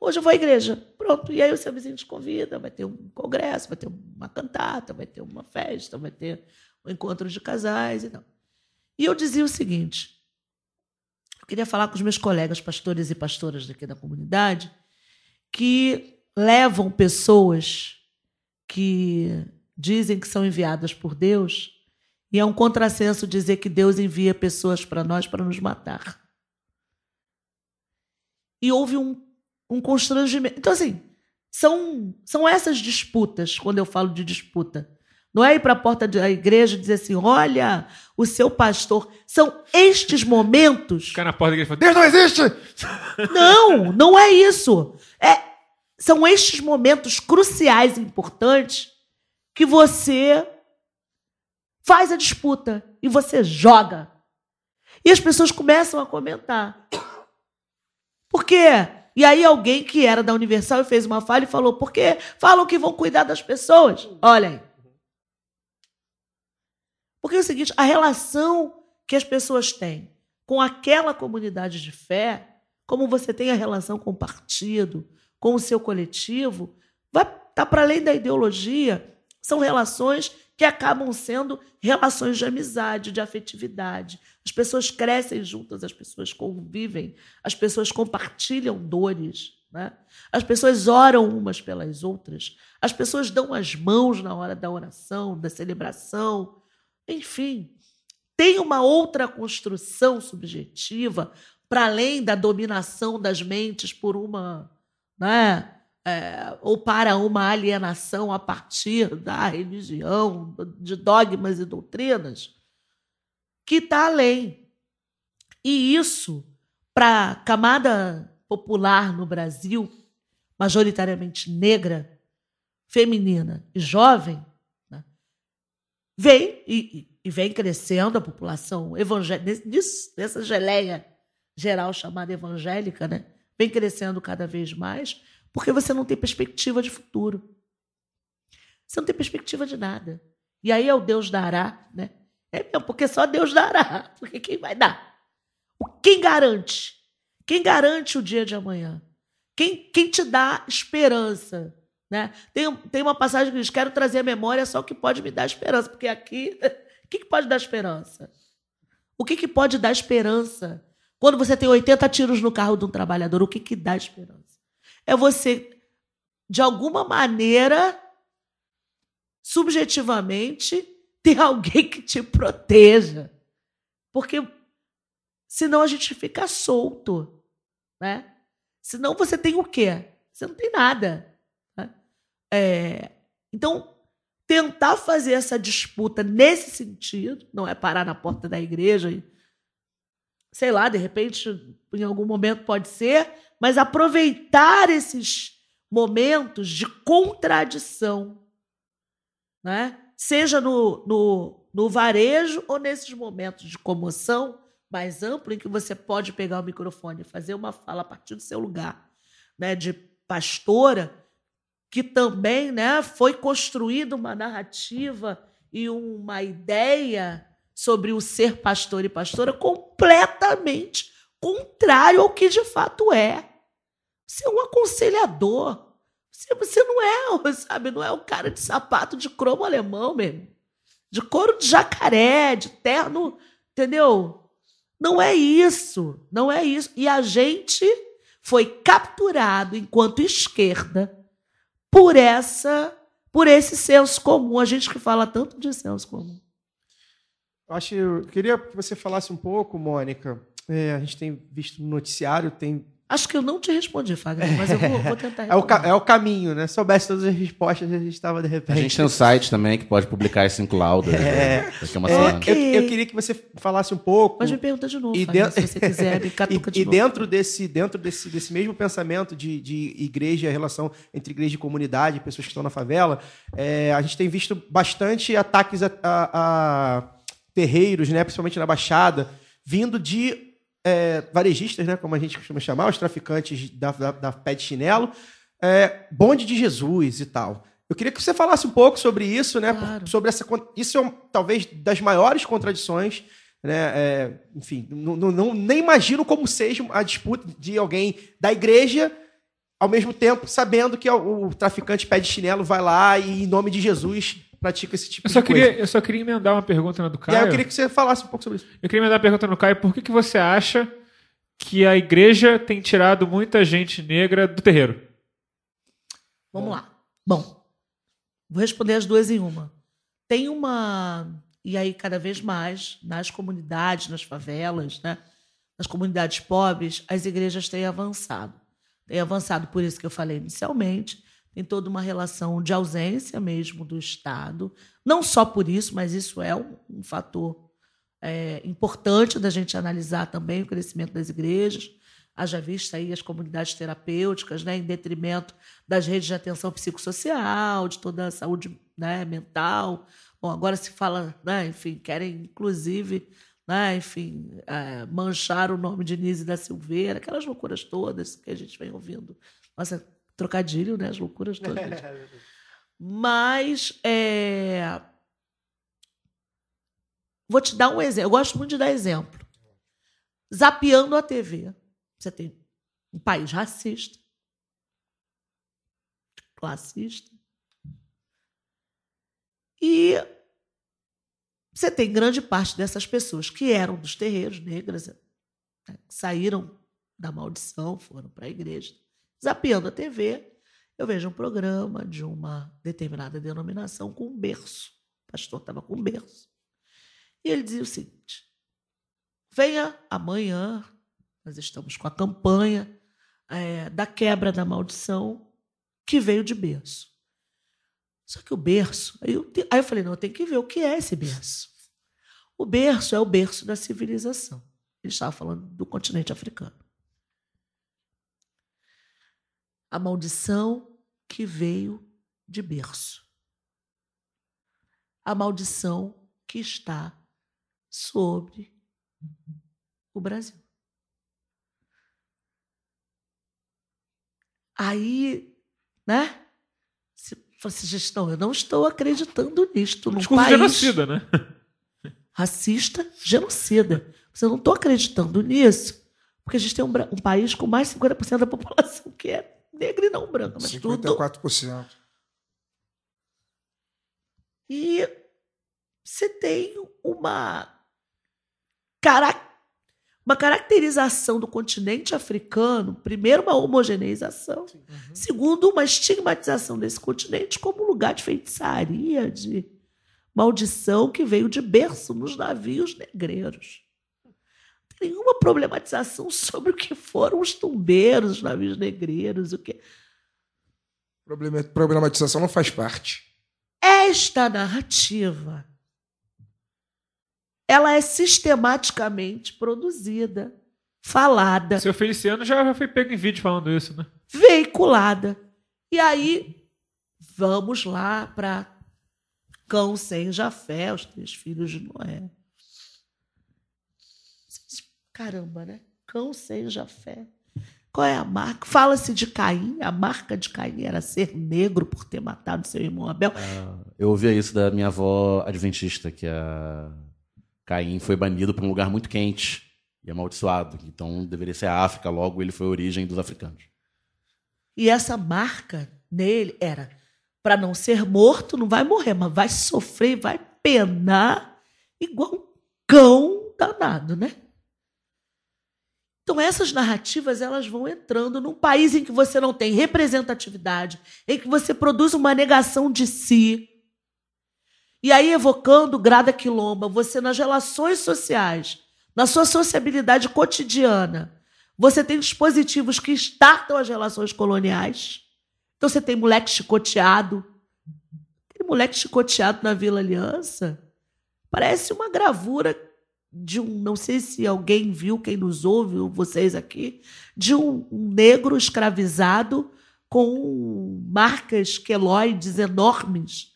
Hoje eu vou à igreja. Pronto. E aí o seu vizinho te convida. Vai ter um congresso, vai ter uma cantata, vai ter uma festa, vai ter um encontro de casais e tal. E eu dizia o seguinte: eu queria falar com os meus colegas pastores e pastoras daqui da comunidade que levam pessoas que dizem que são enviadas por Deus e é um contrassenso dizer que Deus envia pessoas para nós para nos matar. E houve um, um constrangimento. Então, assim, são, são essas disputas, quando eu falo de disputa. Não é ir para a porta da igreja e dizer assim: olha, o seu pastor. São estes momentos. Ficar na porta da igreja e falar: Deus não existe! Não, não é isso. É, são estes momentos cruciais e importantes que você faz a disputa e você joga. E as pessoas começam a comentar. Por quê? E aí alguém que era da Universal fez uma falha e falou: por quê? Falam que vão cuidar das pessoas. Olha aí. Porque é o seguinte, a relação que as pessoas têm com aquela comunidade de fé, como você tem a relação com o partido, com o seu coletivo, vai tá para além da ideologia. São relações que acabam sendo relações de amizade, de afetividade. As pessoas crescem juntas, as pessoas convivem, as pessoas compartilham dores. Né? As pessoas oram umas pelas outras, as pessoas dão as mãos na hora da oração, da celebração, enfim, tem uma outra construção subjetiva para além da dominação das mentes por uma, né, é, ou para uma alienação a partir da religião, de dogmas e doutrinas, que está além. E isso, para a camada popular no Brasil, majoritariamente negra, feminina e jovem, vem e, e vem crescendo a população evangélica, nessa geleia geral chamada evangélica, né? vem crescendo cada vez mais, porque você não tem perspectiva de futuro. Você não tem perspectiva de nada. E aí é o Deus dará, né? É mesmo, porque só Deus dará. Porque quem vai dar? Quem garante? Quem garante o dia de amanhã? Quem, quem te dá esperança? Né? Tem, tem uma passagem que diz: Quero trazer a memória só o que pode me dar esperança, porque aqui, o que, que pode dar esperança? O que, que pode dar esperança? Quando você tem 80 tiros no carro de um trabalhador, o que, que dá esperança? É você, de alguma maneira, subjetivamente, ter alguém que te proteja. Porque senão a gente fica solto. Né? Senão você tem o quê? Você não tem nada. É, então, tentar fazer essa disputa nesse sentido, não é parar na porta da igreja e, sei lá, de repente, em algum momento pode ser, mas aproveitar esses momentos de contradição, né? seja no, no, no varejo ou nesses momentos de comoção mais amplo, em que você pode pegar o microfone e fazer uma fala a partir do seu lugar né, de pastora que também né, foi construída uma narrativa e uma ideia sobre o ser pastor e pastora completamente contrário ao que de fato é. Você é um aconselhador. Você, você não é, sabe, não é o cara de sapato de cromo alemão mesmo. De couro de jacaré, de terno, entendeu? Não é isso, não é isso. E a gente foi capturado enquanto esquerda por essa, por esse senso comum. A gente que fala tanto de senso comum. Acho, eu queria que você falasse um pouco, Mônica. É, a gente tem visto no noticiário, tem Acho que eu não te respondi, Fagner, mas eu vou, vou tentar é o, é o caminho, né? Se soubesse todas as respostas, a gente estava de repente. A gente tem um site também que pode publicar esse cinco laudas. É. Daqui uma semana. Eu, eu, queria que você falasse um pouco. Mas me pergunta de novo, e Fagner, dentro... se você quiser, me catuca de e, novo. E dentro desse, dentro desse, desse mesmo pensamento de, de igreja, a relação entre igreja e comunidade, pessoas que estão na favela, é, a gente tem visto bastante ataques a, a, a terreiros, né? principalmente na Baixada, vindo de é, varejistas, né, como a gente costuma chamar, os traficantes da, da, da pé de chinelo, é, bonde de Jesus e tal. Eu queria que você falasse um pouco sobre isso, né? Claro. Sobre essa, isso é talvez das maiores contradições, né? É, enfim, não, não, nem imagino como seja a disputa de alguém da igreja, ao mesmo tempo sabendo que o, o traficante pé de chinelo vai lá e em nome de Jesus pratica esse tipo eu só de queria, coisa. Eu só queria emendar uma pergunta na do Caio. E aí eu queria que você falasse um pouco sobre isso. Eu queria emendar uma pergunta no Caio. Por que, que você acha que a igreja tem tirado muita gente negra do terreiro? Vamos lá. Bom, vou responder as duas em uma. Tem uma. E aí, cada vez mais, nas comunidades, nas favelas, né? nas comunidades pobres, as igrejas têm avançado. Têm avançado por isso que eu falei inicialmente tem toda uma relação de ausência mesmo do Estado. Não só por isso, mas isso é um, um fator é, importante da gente analisar também o crescimento das igrejas. Haja vista aí as comunidades terapêuticas, né, em detrimento das redes de atenção psicossocial, de toda a saúde né, mental. Bom, agora se fala, né, enfim, querem inclusive, né, enfim, é, manchar o nome de Nise da Silveira, aquelas loucuras todas que a gente vem ouvindo. Nossa, Trocadilho, né? As loucuras todas. Mas é... vou te dar um exemplo. Eu gosto muito de dar exemplo. Zapeando a TV. Você tem um país racista, classista. E você tem grande parte dessas pessoas que eram dos terreiros negras, né, que saíram da maldição, foram para a igreja Zapeando a TV, eu vejo um programa de uma determinada denominação com um berço. O pastor estava com um berço. E ele dizia o seguinte: venha amanhã, nós estamos com a campanha é, da quebra da maldição que veio de berço. Só que o berço. Aí eu, aí eu falei: não, eu tenho que ver o que é esse berço. O berço é o berço da civilização. Ele estava falando do continente africano. A maldição que veio de berço. A maldição que está sobre o Brasil. Aí, né? Se fosse gestão, eu não estou acreditando nisto num Discurso país genocida, né? racista, genocida. Você não estou acreditando nisso, porque a gente tem um, um país com mais de 50% da população que é negra e não branca, mas 54%. tudo. E você tem uma, uma caracterização do continente africano, primeiro, uma homogeneização, uhum. segundo, uma estigmatização desse continente como lugar de feitiçaria, de maldição que veio de berço nos navios negreiros nenhuma problematização sobre o que foram os tumbeiros, os navios negreiros, o que. Problematização não faz parte. Esta narrativa ela é sistematicamente produzida, falada. Seu Feliciano já foi pego em vídeo falando isso, né? Veiculada. E aí, vamos lá para Cão sem Jafé, os três filhos de Noé. Caramba, né? Cão seja fé. Qual é a marca? Fala-se de Caim. A marca de Caim era ser negro por ter matado seu irmão Abel. Ah, eu ouvia isso da minha avó adventista, que a Caim foi banido para um lugar muito quente e amaldiçoado. Então deveria ser a África, logo ele foi a origem dos africanos. E essa marca nele era para não ser morto, não vai morrer, mas vai sofrer, vai penar igual um cão danado, né? Então essas narrativas elas vão entrando num país em que você não tem representatividade, em que você produz uma negação de si. E aí evocando grada quilomba, você nas relações sociais, na sua sociabilidade cotidiana, você tem dispositivos que startam as relações coloniais. Então você tem moleque chicoteado. Aquele moleque chicoteado na Vila Aliança parece uma gravura de um, não sei se alguém viu, quem nos ouve, vocês aqui, de um, um negro escravizado com marcas queloides enormes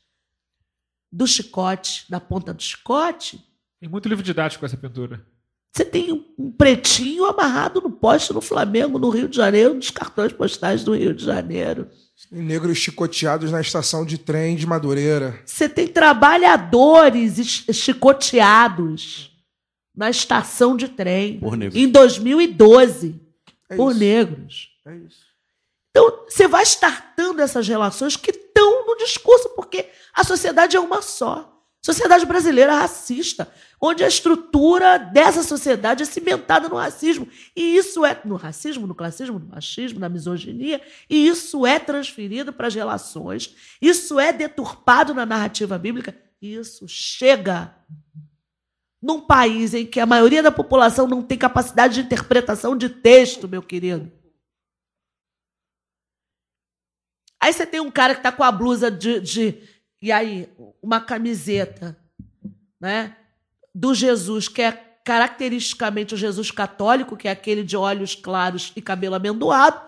do chicote, da ponta do chicote. Tem muito livro didático essa pintura. Você tem um- pretinho amarrado no poste no Flamengo, no Rio de Janeiro, nos cartões postais do Rio de Janeiro. E negros chicoteados na estação de trem de Madureira. Você tem trabalhadores es- chicoteados na estação de trem em 2012 É por isso. negros. É isso. Então, você vai startando essas relações que estão no discurso, porque a sociedade é uma só. Sociedade brasileira racista, onde a estrutura dessa sociedade é cimentada no racismo. E isso é no racismo, no classismo, no machismo, na misoginia, e isso é transferido para as relações, isso é deturpado na narrativa bíblica, isso chega num país em que a maioria da população não tem capacidade de interpretação de texto, meu querido. Aí você tem um cara que tá com a blusa de, de- e aí uma camiseta, né, do Jesus que é caracteristicamente o Jesus católico, que é aquele de olhos claros e cabelo amendoado,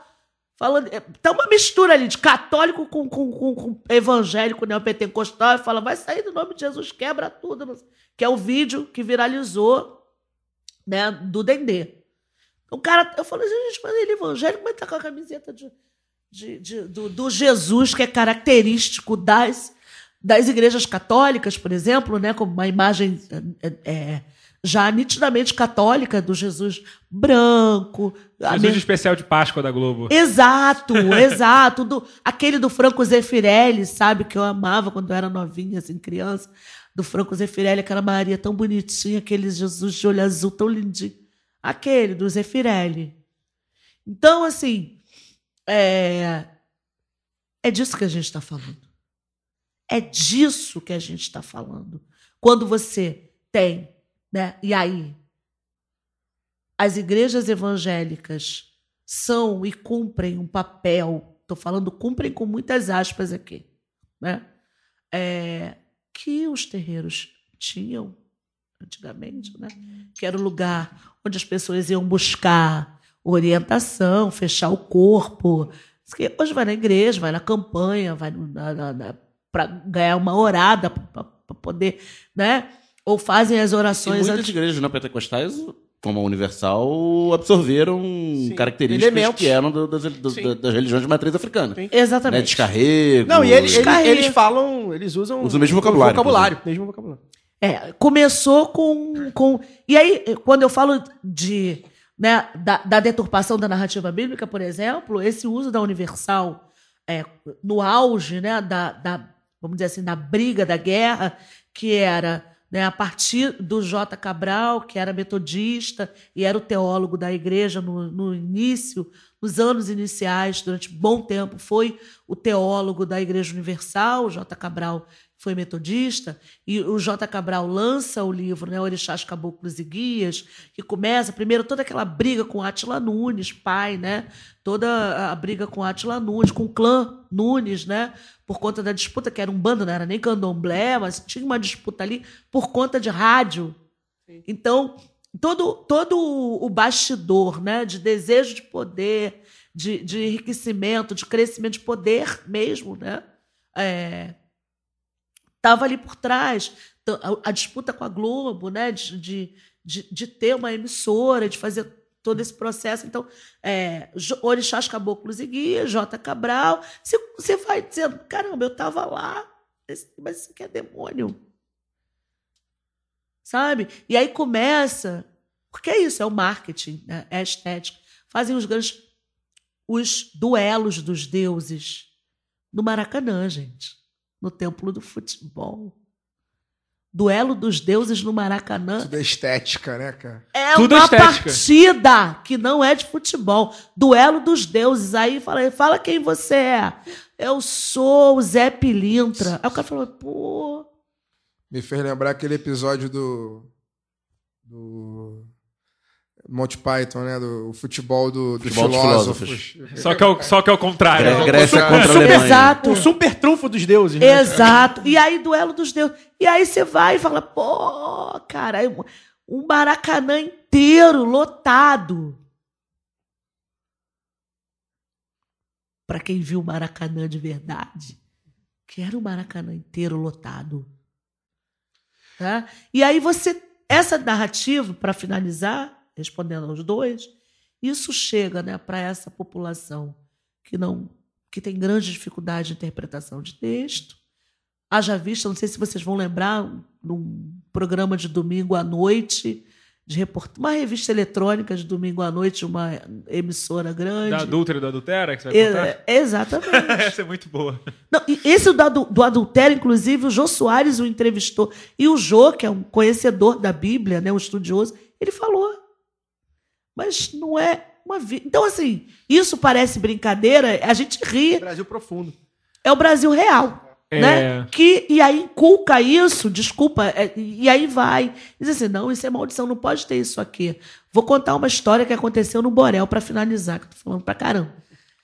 falando, é, tá uma mistura ali de católico com, com, com, com evangélico neopentecostal, e fala, vai sair do nome de Jesus, quebra tudo. Que é o vídeo que viralizou, né, do Dendê. O cara, eu falei, gente, mas ele é evangélico, mas tá com a camiseta de, de- de- do, do Jesus, que é característico das, das igrejas católicas, por exemplo, né, como uma imagem é, é, já nitidamente católica do Jesus branco. Jesus me- especial de Páscoa da Globo. Exato, exato. Do, aquele do Franco Zeffirelli, sabe? Que eu amava quando eu era novinha, assim, criança. Do Franco Zeffirelli, aquela Maria tão bonitinha, aquele Jesus de olho azul tão lindinho. Aquele do Zeffirelli. Então, assim, é, é disso que a gente está falando. É disso que a gente está falando. Quando você tem, né? E aí, as igrejas evangélicas são e cumprem um papel, estou falando cumprem com muitas aspas aqui, né? É, que os terreiros tinham antigamente, né? Que era o lugar onde as pessoas iam buscar orientação, fechar o corpo. Hoje vai na igreja, vai na campanha, vai para ganhar uma orada, para poder, né? Ou fazem as E orações muitas antes. igrejas não pentecostais, como a Universal, absorveram características elementos. que eram do- das, do- Sim. da- das religiões de matriz africana. Né? Exatamente. Descarrego. Não, e eles, eles, Descarrega. eles falam, eles usam Usam o mesmo vocabulário, vocabulário, mesmo vocabulário. É, começou com, com. E aí, quando eu falo de, né, da, da deturpação da narrativa bíblica, por exemplo, esse uso da universal é, no auge né, da, da, vamos dizer assim, da briga, da guerra, que era né, a partir do J. Cabral, que era metodista e era o teólogo da igreja no, no início, nos anos iniciais, durante bom tempo, foi o teólogo da Igreja Universal, J. Cabral foi metodista, e o J. Cabral lança o livro, né, Orixás, Caboclos e Guias, que começa primeiro toda aquela briga com Átila Nunes, pai, né? Toda a briga com Átila Nunes, com o clã Nunes, né? Por conta da disputa, que era um bando, não era nem candomblé, mas tinha uma disputa ali por conta de rádio. Então, todo, todo o bastidor né, de desejo de poder, de, de enriquecimento, de crescimento, de poder mesmo, né? É, estava ali por trás. A, a disputa com a Globo, né? De, de, de, ter uma emissora, de fazer todo esse processo. Então, é, Orixás Caboclos e Guias, J. Cabral. Você, você vai dizendo, caramba, eu estava lá, mas isso aqui é demônio. Sabe? E aí começa, porque é isso, é o marketing, né? é a estética. Fazem os grandes, os duelos dos deuses no Maracanã, gente no templo do futebol. Duelo dos deuses no Maracanã Tudo é estética, né, cara? é Tudo uma estética. partida que não é de futebol. Duelo dos deuses. Aí fala, fala quem você é. Eu sou o Zé Pilintra. Aí o cara falou, pô. Me fez lembrar aquele episódio do. do Monty Python, né? Do futebol do, dos Futebol dos filósofos. Só que é o, só que é o contrário. Gré- Grécia Super- contra a super- Alemanha. Exato. O super trunfo dos deuses, né? Exato. E aí, duelo dos deuses. E aí você vai e fala, pô, cara, um Maracanã inteiro lotado. Para quem viu o Maracanã de verdade, que era o Maracanã inteiro lotado. Tá? E aí você essa narrativa, para finalizar, respondendo aos dois, isso chega né, para essa população que não que tem grande dificuldade de interpretação de texto. Haja vista, não sei se vocês vão lembrar, num programa de domingo à noite, de report... uma revista eletrônica de domingo à noite, uma emissora grande. Da adúltera e do adultera que você vai contar? É, exatamente. Essa é muito boa. Não, esse do, do adultério, inclusive, o Jô Soares o entrevistou. E o Jô, que é um conhecedor da Bíblia, né, um estudioso, ele falou. Mas não é uma vida. Então, assim, isso parece brincadeira, a gente ri. Brasil profundo. É o Brasil real. É. Né? Que, e aí inculca isso, desculpa, é, e aí vai. Diz assim: não, isso é maldição, não pode ter isso aqui. Vou contar uma história que aconteceu no Borel para finalizar, que eu tô falando pra caramba.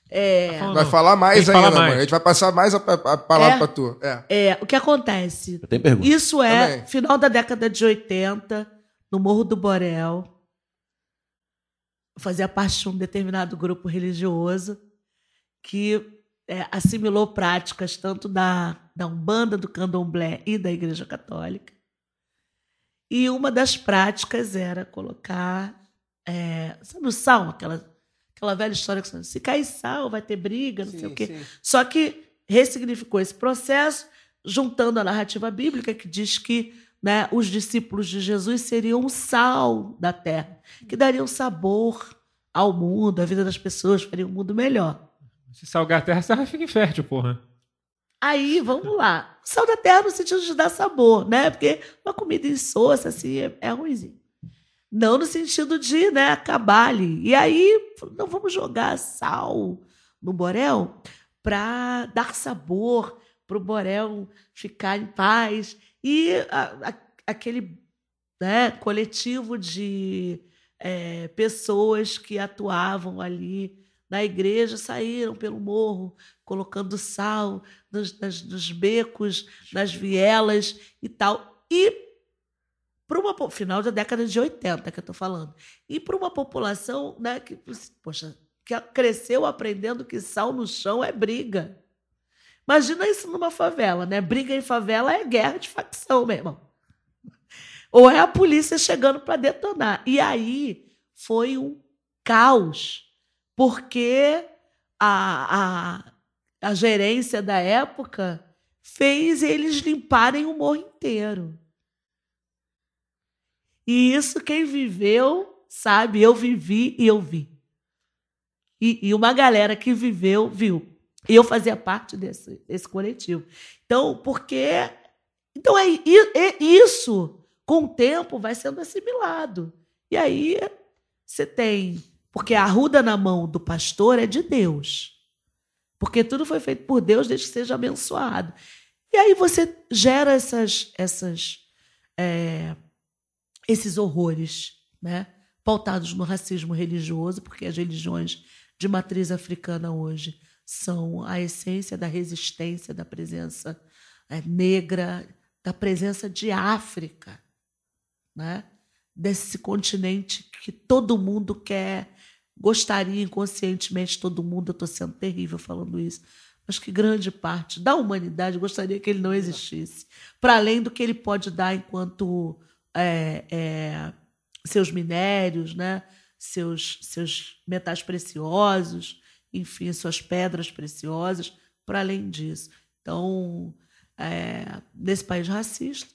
É, Não, Vai falar mais ainda, mais. mano. A gente vai passar mais a, a- a palavra É? pra tu. É. é, o que acontece? Eu tenho pergunta. Isso é Também. final da década de 80, no Morro do Borel. Fazia parte de um determinado grupo religioso que é, assimilou práticas tanto da, da Umbanda, do Candomblé e da Igreja Católica. E uma das práticas era colocar. É, sabe o sal? Aquela, aquela velha história que se cair sal, vai ter briga, não sei o quê. Só que ressignificou esse processo, juntando a narrativa bíblica que diz que né, os discípulos de Jesus seriam o sal da terra, que dariam sabor ao mundo, à vida das pessoas, faria um mundo melhor. Se salgar a terra, a terra fica infértil, porra. Aí, vamos lá. Sal da terra no sentido de dar sabor, né? Porque uma comida insossa, assim, é, é ruimzinho. Não no sentido de né, acabar ali. E aí, não vamos jogar sal no borel para dar sabor, para o borel ficar em paz. E a- a- aquele né, coletivo de é, pessoas que atuavam ali na igreja saíram pelo morro colocando sal nos, nas- nos becos, nas vielas e tal. E para uma final da década de 80 que eu estou falando. E para uma população né, que, poxa, que cresceu aprendendo que sal no chão é briga. Imagina isso numa favela, né? Briga em favela é guerra de facção, meu irmão. Ou é a polícia chegando para detonar. E aí foi um caos, porque a, a, a gerência da época fez eles limparem o morro inteiro. E isso quem viveu sabe, eu vivi e eu vi. E, e uma galera que viveu, viu. E eu fazia parte desse, desse coletivo. Então, porque. Então, é, é isso, com o tempo, vai sendo assimilado. E aí você tem. Porque a arruda na mão do pastor é de Deus. Porque tudo foi feito por Deus, desde que seja abençoado. E aí você gera essas, essas, é, esses horrores, né? pautados no racismo religioso, porque as religiões de matriz africana hoje são a essência da resistência da presença é, negra, da presença de África, né? desse continente que todo mundo quer, gostaria inconscientemente, todo mundo, eu estou sendo terrível falando isso, mas que grande parte da humanidade gostaria que ele não existisse, para além do que ele pode dar enquanto é, é, seus minérios, né? seus, seus metais preciosos, enfim, suas pedras preciosas, para além disso. Então, é, nesse país racista,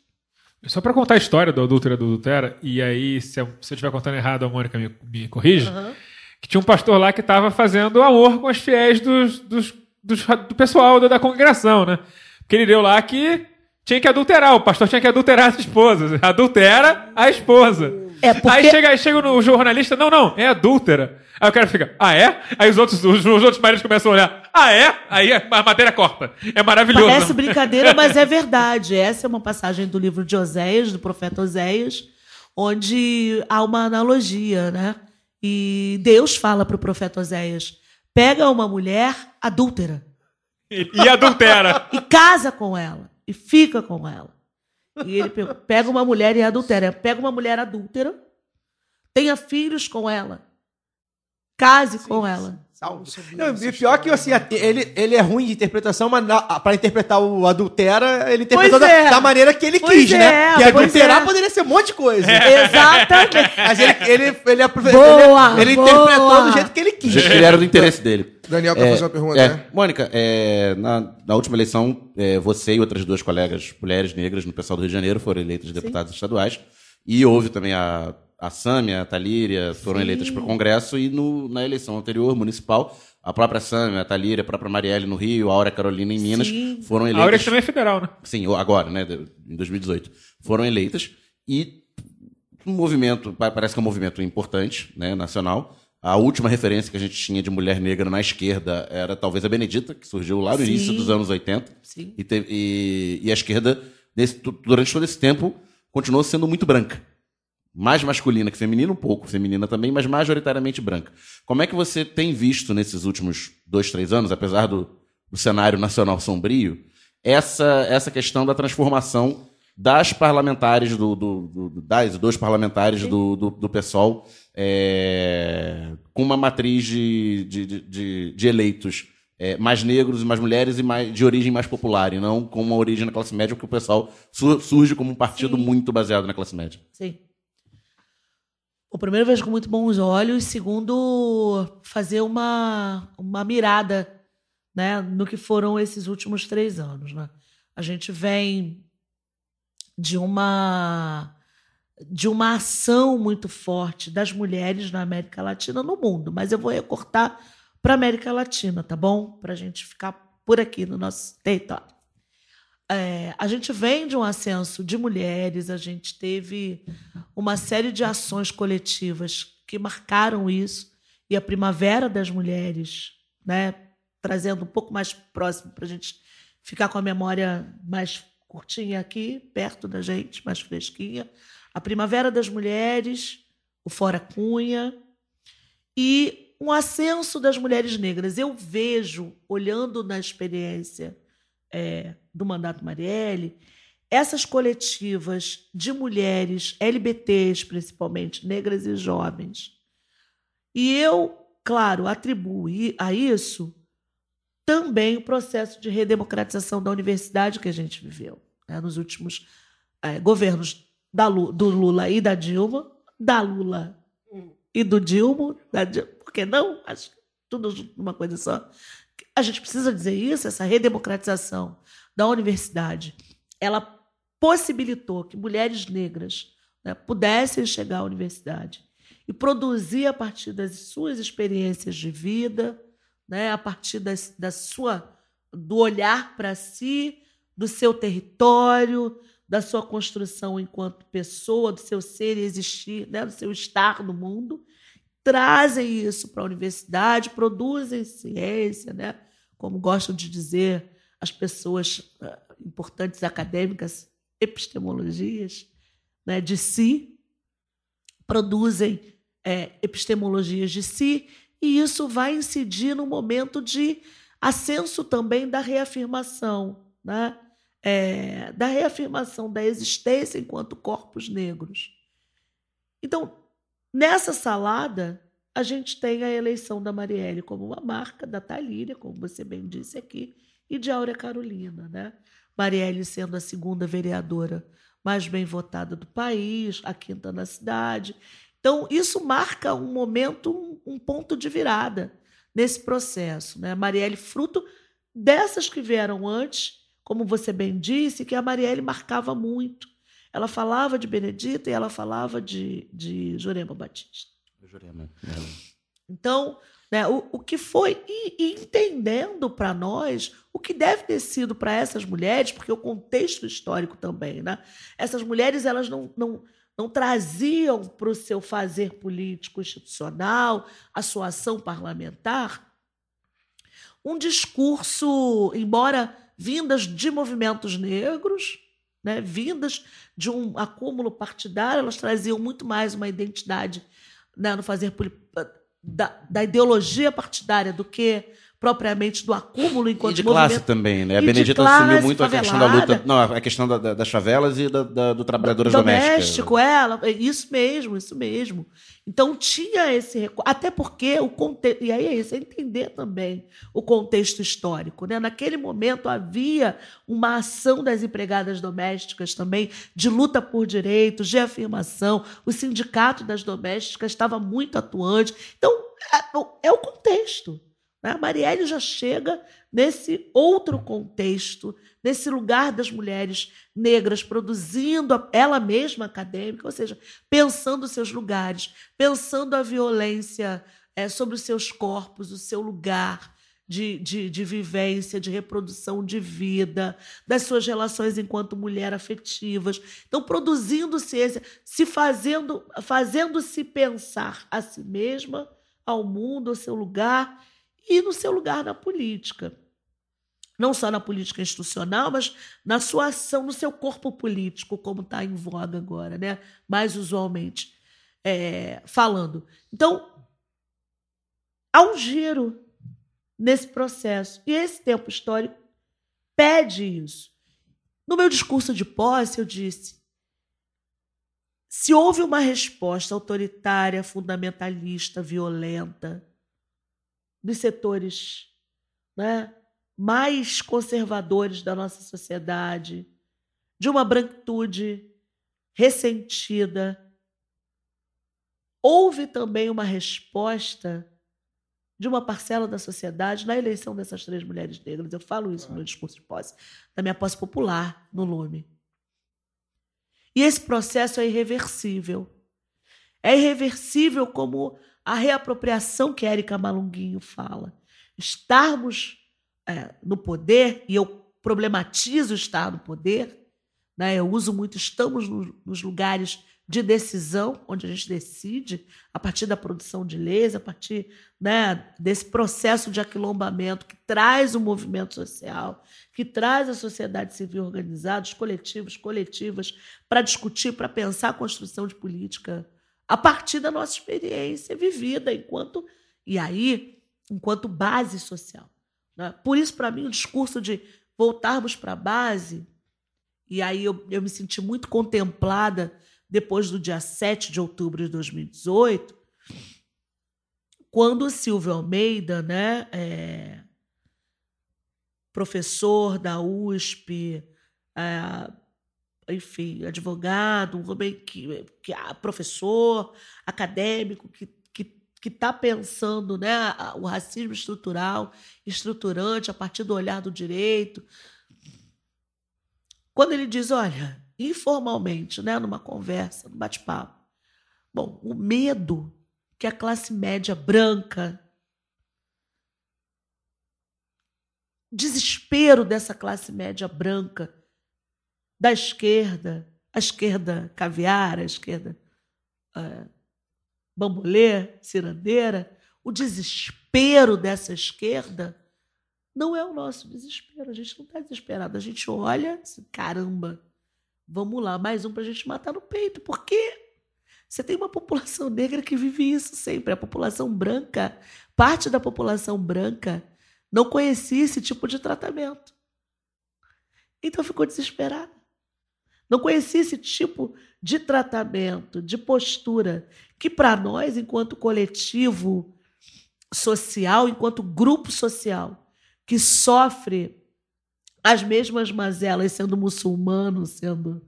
Só pra contar a história do adúltero e do adultera, e aí, se eu, se eu estiver contando errado, a Mônica me, me corrige, que tinha um pastor lá que estava fazendo amor com as fiéis dos, dos, dos- do pessoal da, da congregação, né? Porque ele deu lá que tinha que adulterar, o pastor tinha que adulterar as esposas. Adultera a esposa. É, porque- Aí chega, chega no jornalista, não, não, é adúltera. Aí o cara fica, ah, é? Aí os outros, os, os outros maridos começam a olhar, ah, é? Aí a matéria corta. É maravilhoso. Parece brincadeira, mas é verdade. Essa é uma passagem do livro de Oséias, do profeta Oséias, onde há uma analogia, né? E Deus fala para o profeta Oséias: pega uma mulher adúltera E adultera. e casa com ela e fica com ela. E ele pe- pega uma mulher e adultera. Pega uma mulher adúltera, tenha filhos com ela, case com ela. Salve. Não, e pior que assim, ele, ele é ruim de interpretação, mas para interpretar o adultera, ele interpretou da, é. da maneira que ele Pois quis, é, né? Que adulterar é. poderia ser um monte de coisa. Exatamente. Mas ele, ele, ele aproveitou. Boa, ele, ele boa. interpretou do jeito que ele quis. ele era do interesse dele. Daniel quer fazer uma pergunta, é, né? Mônica, é, na, na última eleição, é, você e outras duas colegas mulheres negras no pessoal do Rio de Janeiro foram eleitas deputadas estaduais. E houve também a, a Sâmia, a Talíria, foram eleitas para o Congresso. E no, na eleição anterior, municipal, a própria Sâmia, a Talíria, a própria Marielle no Rio, a Áurea Carolina em Minas Sim. foram A eleitas. Áurea que também é federal, né? Sim, agora, né? Em 2018. Foram eleitas e um movimento, pa- parece que é um movimento importante, né, nacional. A última referência que a gente tinha de mulher negra na esquerda era talvez a Benedita, que surgiu lá no Sim. início dos anos 80. Sim. E, te- e- e a esquerda, durante todo esse tempo, continuou sendo muito branca. Mais masculina que feminina, um pouco feminina também, mas majoritariamente branca. Como é que você tem visto nesses últimos dois, três anos, apesar do, do cenário nacional sombrio, essa, essa questão da transformação das parlamentares, do, do, do- das dos parlamentares do, do, do PSOL, é, com uma matriz de, de, de- de, eleitos é, mais negros e mais mulheres e mais, de origem mais popular, e não com uma origem na classe média, porque o pessoal su- surge como um partido muito baseado na classe média. Sim. O primeiro vejo com muito bons olhos. Segundo, fazer uma, uma mirada né, no que foram esses últimos três anos. Né? A gente vem de uma de uma ação muito forte das mulheres na América Latina, no mundo. Mas eu vou recortar para América Latina, tá bom? Para a gente ficar por aqui no nosso território. É, a gente vem de um ascenso de mulheres, a gente teve uma série de ações coletivas que marcaram isso, e a Primavera das Mulheres, né, trazendo um pouco mais próximo para a gente ficar com a memória mais curtinha aqui, perto da gente, mais fresquinha. A Primavera das Mulheres, o Fora Cunha, e um ascenso das mulheres negras. Eu vejo, olhando na experiência é, do mandato Marielle, essas coletivas de mulheres LBTs, principalmente, negras e jovens. E eu, claro, atribuo a isso também o processo de redemocratização da universidade que a gente viveu né, nos últimos eh, governos da do Lula e da Dilma, da Lula e do Dilma, da Dilma, por que não? Acho que tudo numa coisa só. A gente precisa dizer isso, essa redemocratização da universidade, ela possibilitou que mulheres negras né, pudessem chegar à universidade e produzir a partir das suas experiências de vida, né, a partir das, da sua do olhar para si, do seu território, da sua construção enquanto pessoa, do seu ser e existir, né, do seu estar no mundo, trazem isso para a universidade, produzem ciência, né, como gostam de dizer as pessoas ah, importantes acadêmicas, epistemologias né, de si, produzem é, epistemologias de si, e isso vai incidir no momento de ascenso também da reafirmação, né? É, da reafirmação da existência enquanto corpos negros. Então, nessa salada, a gente tem a eleição da Marielle como uma marca, da Talíria, como você bem disse aqui, e de Áurea Carolina. Né? Marielle sendo a segunda vereadora mais bem votada do país, a quinta na cidade. Então, isso marca um momento, um, ponto de virada nesse processo. Né? Marielle, fruto dessas que vieram antes, como você bem disse, que a Marielle marcava muito. Ela falava de Benedita e ela falava de, de Jurema Batista. Então, né, o, o que foi, e, e entendendo para nós o que deve ter sido para essas mulheres, porque o contexto histórico também, né? Essas mulheres elas não, não, não traziam para o seu fazer político institucional, a sua ação parlamentar, um discurso, embora vindas de movimentos negros, né, vindas de um acúmulo partidário, elas traziam muito mais uma identidade né, no fazer poli- da, da ideologia partidária do que propriamente do acúmulo enquanto E de classe movimento. também, né? A Benedita classe assumiu muito a questão da luta. favelada. Não, a questão da- da- das favelas e da, da- do trabalhadoras domésticas. doméstico, ela, é isso mesmo, isso mesmo. Então tinha esse recu- até porque o contexto, e aí é isso, é entender também o contexto histórico, né? Naquele momento havia uma ação das empregadas domésticas também de luta por direitos, de afirmação. O sindicato das domésticas estava muito atuante. Então é, é o contexto. Né? A Marielle já chega nesse outro contexto, nesse lugar das mulheres negras produzindo ela mesma acadêmica, ou seja, pensando os seus lugares, pensando a violência eh, sobre os seus corpos, o seu lugar de, de, de vivência, de reprodução de vida, das suas relações enquanto mulher afetivas. Então, produzindo ciência, se fazendo, fazendo-se pensar a si mesma, ao mundo, ao seu lugar e no seu lugar na política não só na política institucional, mas na sua ação, no seu corpo político, como está em voga agora, né? mais usualmente é, falando. Então, há um giro nesse processo. E esse tempo histórico pede isso. No meu discurso de posse, eu disse: se houve uma resposta autoritária, fundamentalista, violenta, dos setores né, mais conservadores da nossa sociedade, de uma branquitude ressentida. Houve também uma resposta de uma parcela da sociedade na eleição dessas três mulheres negras. Eu falo isso no meu discurso de posse, da minha posse popular no Lume. E esse processo é irreversível. É irreversível como a reapropriação que Érica Malunguinho fala. Estarmos é, no poder, e eu problematizo estar no poder, né? eu uso muito estamos no- nos lugares de decisão, onde a gente decide, a partir da produção de leis, a partir né, desse processo de aquilombamento que traz o movimento social, que traz a sociedade civil organizada, os coletivos, coletivas, para discutir, para pensar a construção de política a partir da nossa experiência vivida enquanto e aí enquanto base social. né? Por isso, para mim, o discurso de voltarmos para a base, e aí eu, eu me senti muito contemplada depois do dia 7 de outubro de 2018, quando o Silvio Almeida, né, é, professor da USP, é, enfim, advogado, um homem que, que professor, acadêmico, que que está pensando né, o racismo estrutural, estruturante, a partir do olhar do direito. Quando ele diz, olha, informalmente, né, numa conversa, num bate-papo, bom, o medo que a classe média branca, desespero dessa classe média branca, da esquerda, a esquerda caviar, a esquerda eh, bambolê, cirandeira, o desespero dessa esquerda não é o nosso desespero. A gente não está desesperado. A gente olha, caramba, vamos lá, mais um para a gente matar no peito. Por quê? Você tem uma população negra que vive isso sempre. A população branca, parte da população branca, não conhecia esse tipo de tratamento. Então ficou desesperada. Não conhecia esse tipo de tratamento, de postura, que para nós, enquanto coletivo social, enquanto grupo social, que sofre as mesmas mazelas, sendo muçulmano, sendo.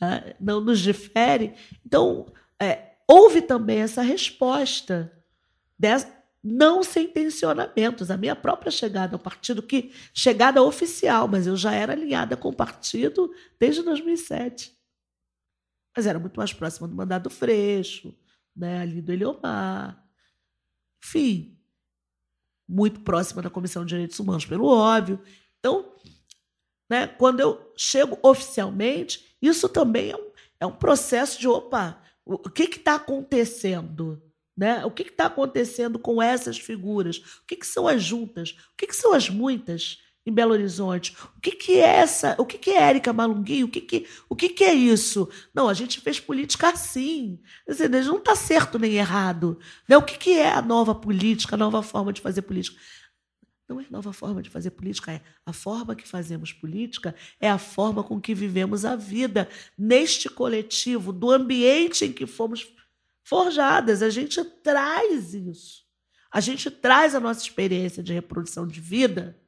né, não nos difere. Então, é, houve também essa resposta, dessa, não sem tensionamentos. A minha própria chegada ao partido, que chegada oficial, mas eu já era alinhada com o partido desde 2007. Mas era muito mais próxima do mandado Freixo, né, ali do Eliomar. Enfim, muito próxima da Comissão de Direitos Humanos, pelo óbvio. Então, né, quando eu chego oficialmente, isso também é um, é um processo de opa, o que está acontecendo? Né? O que está acontecendo com essas figuras? O que, que são as juntas? O que, que são as muitas em Belo Horizonte? O que, que é essa? O que, que é Érica Malunguinho? O, que, que, o que, que é isso? Não, a gente fez política assim. Dizer, não está certo nem errado. Né? O que, que é a nova política, a nova forma de fazer política? Não é nova forma de fazer política, é a forma que fazemos política é a forma com que vivemos a vida neste coletivo, do ambiente em que fomos forjadas. A gente traz isso. A gente traz a nossa experiência de reprodução de vida,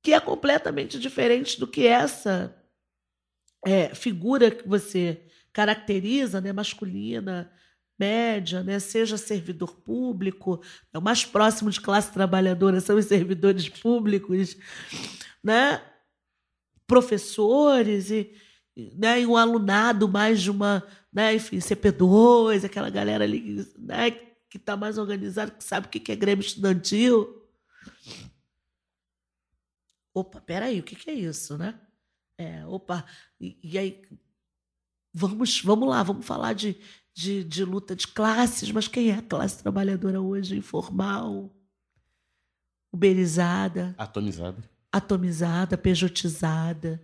que é completamente diferente do que essa é, figura que você caracteriza, né, masculina, média, né, seja servidor público, é o mais próximo de classe trabalhadora são os servidores públicos, né, professores e, né, e um alunado mais de uma, né, enfim, CP2, aquela galera ali, né, que está mais organizada, que sabe o que é Grêmio Estudantil. Opa, peraí, o que é isso, né? É, opa, e, e aí vamos, vamos lá, vamos falar de, de, de luta de classes, mas quem é a classe trabalhadora hoje? Informal, uberizada, Atomizado. atomizada, pejotizada,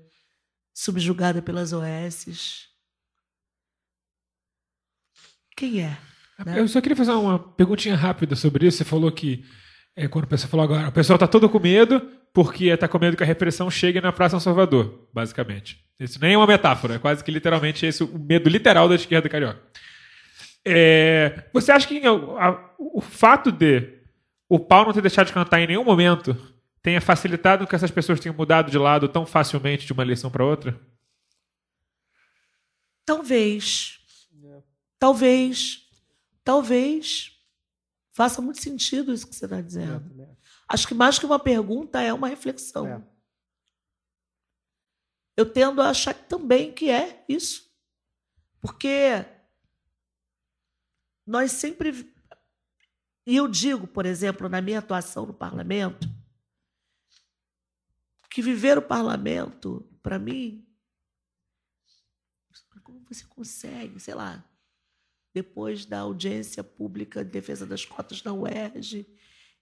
subjugada pelas OSs. Quem é? né? Eu só queria fazer uma perguntinha rápida sobre isso. Você falou que, é, quando o pessoal falou agora, o pessoal está todo com medo porque está com medo que a repressão chegue na Praça Salvador, basicamente. Isso nem é uma metáfora, é quase que literalmente esse o medo literal da esquerda carioca. É, você acha que a- o fato de o pau não ter deixado de cantar em nenhum momento tenha facilitado que essas pessoas tenham mudado de lado tão facilmente de uma eleição para outra? Talvez. Talvez. Talvez. Faça muito sentido isso que você está dizendo. Acho que mais que uma pergunta é uma reflexão. É. Eu tendo a achar também que é isso. Porque nós sempre. E eu digo, por exemplo, na minha atuação no parlamento, que viver o parlamento, para mim, como você consegue, sei lá, depois da audiência pública de defesa das cotas da UERJ,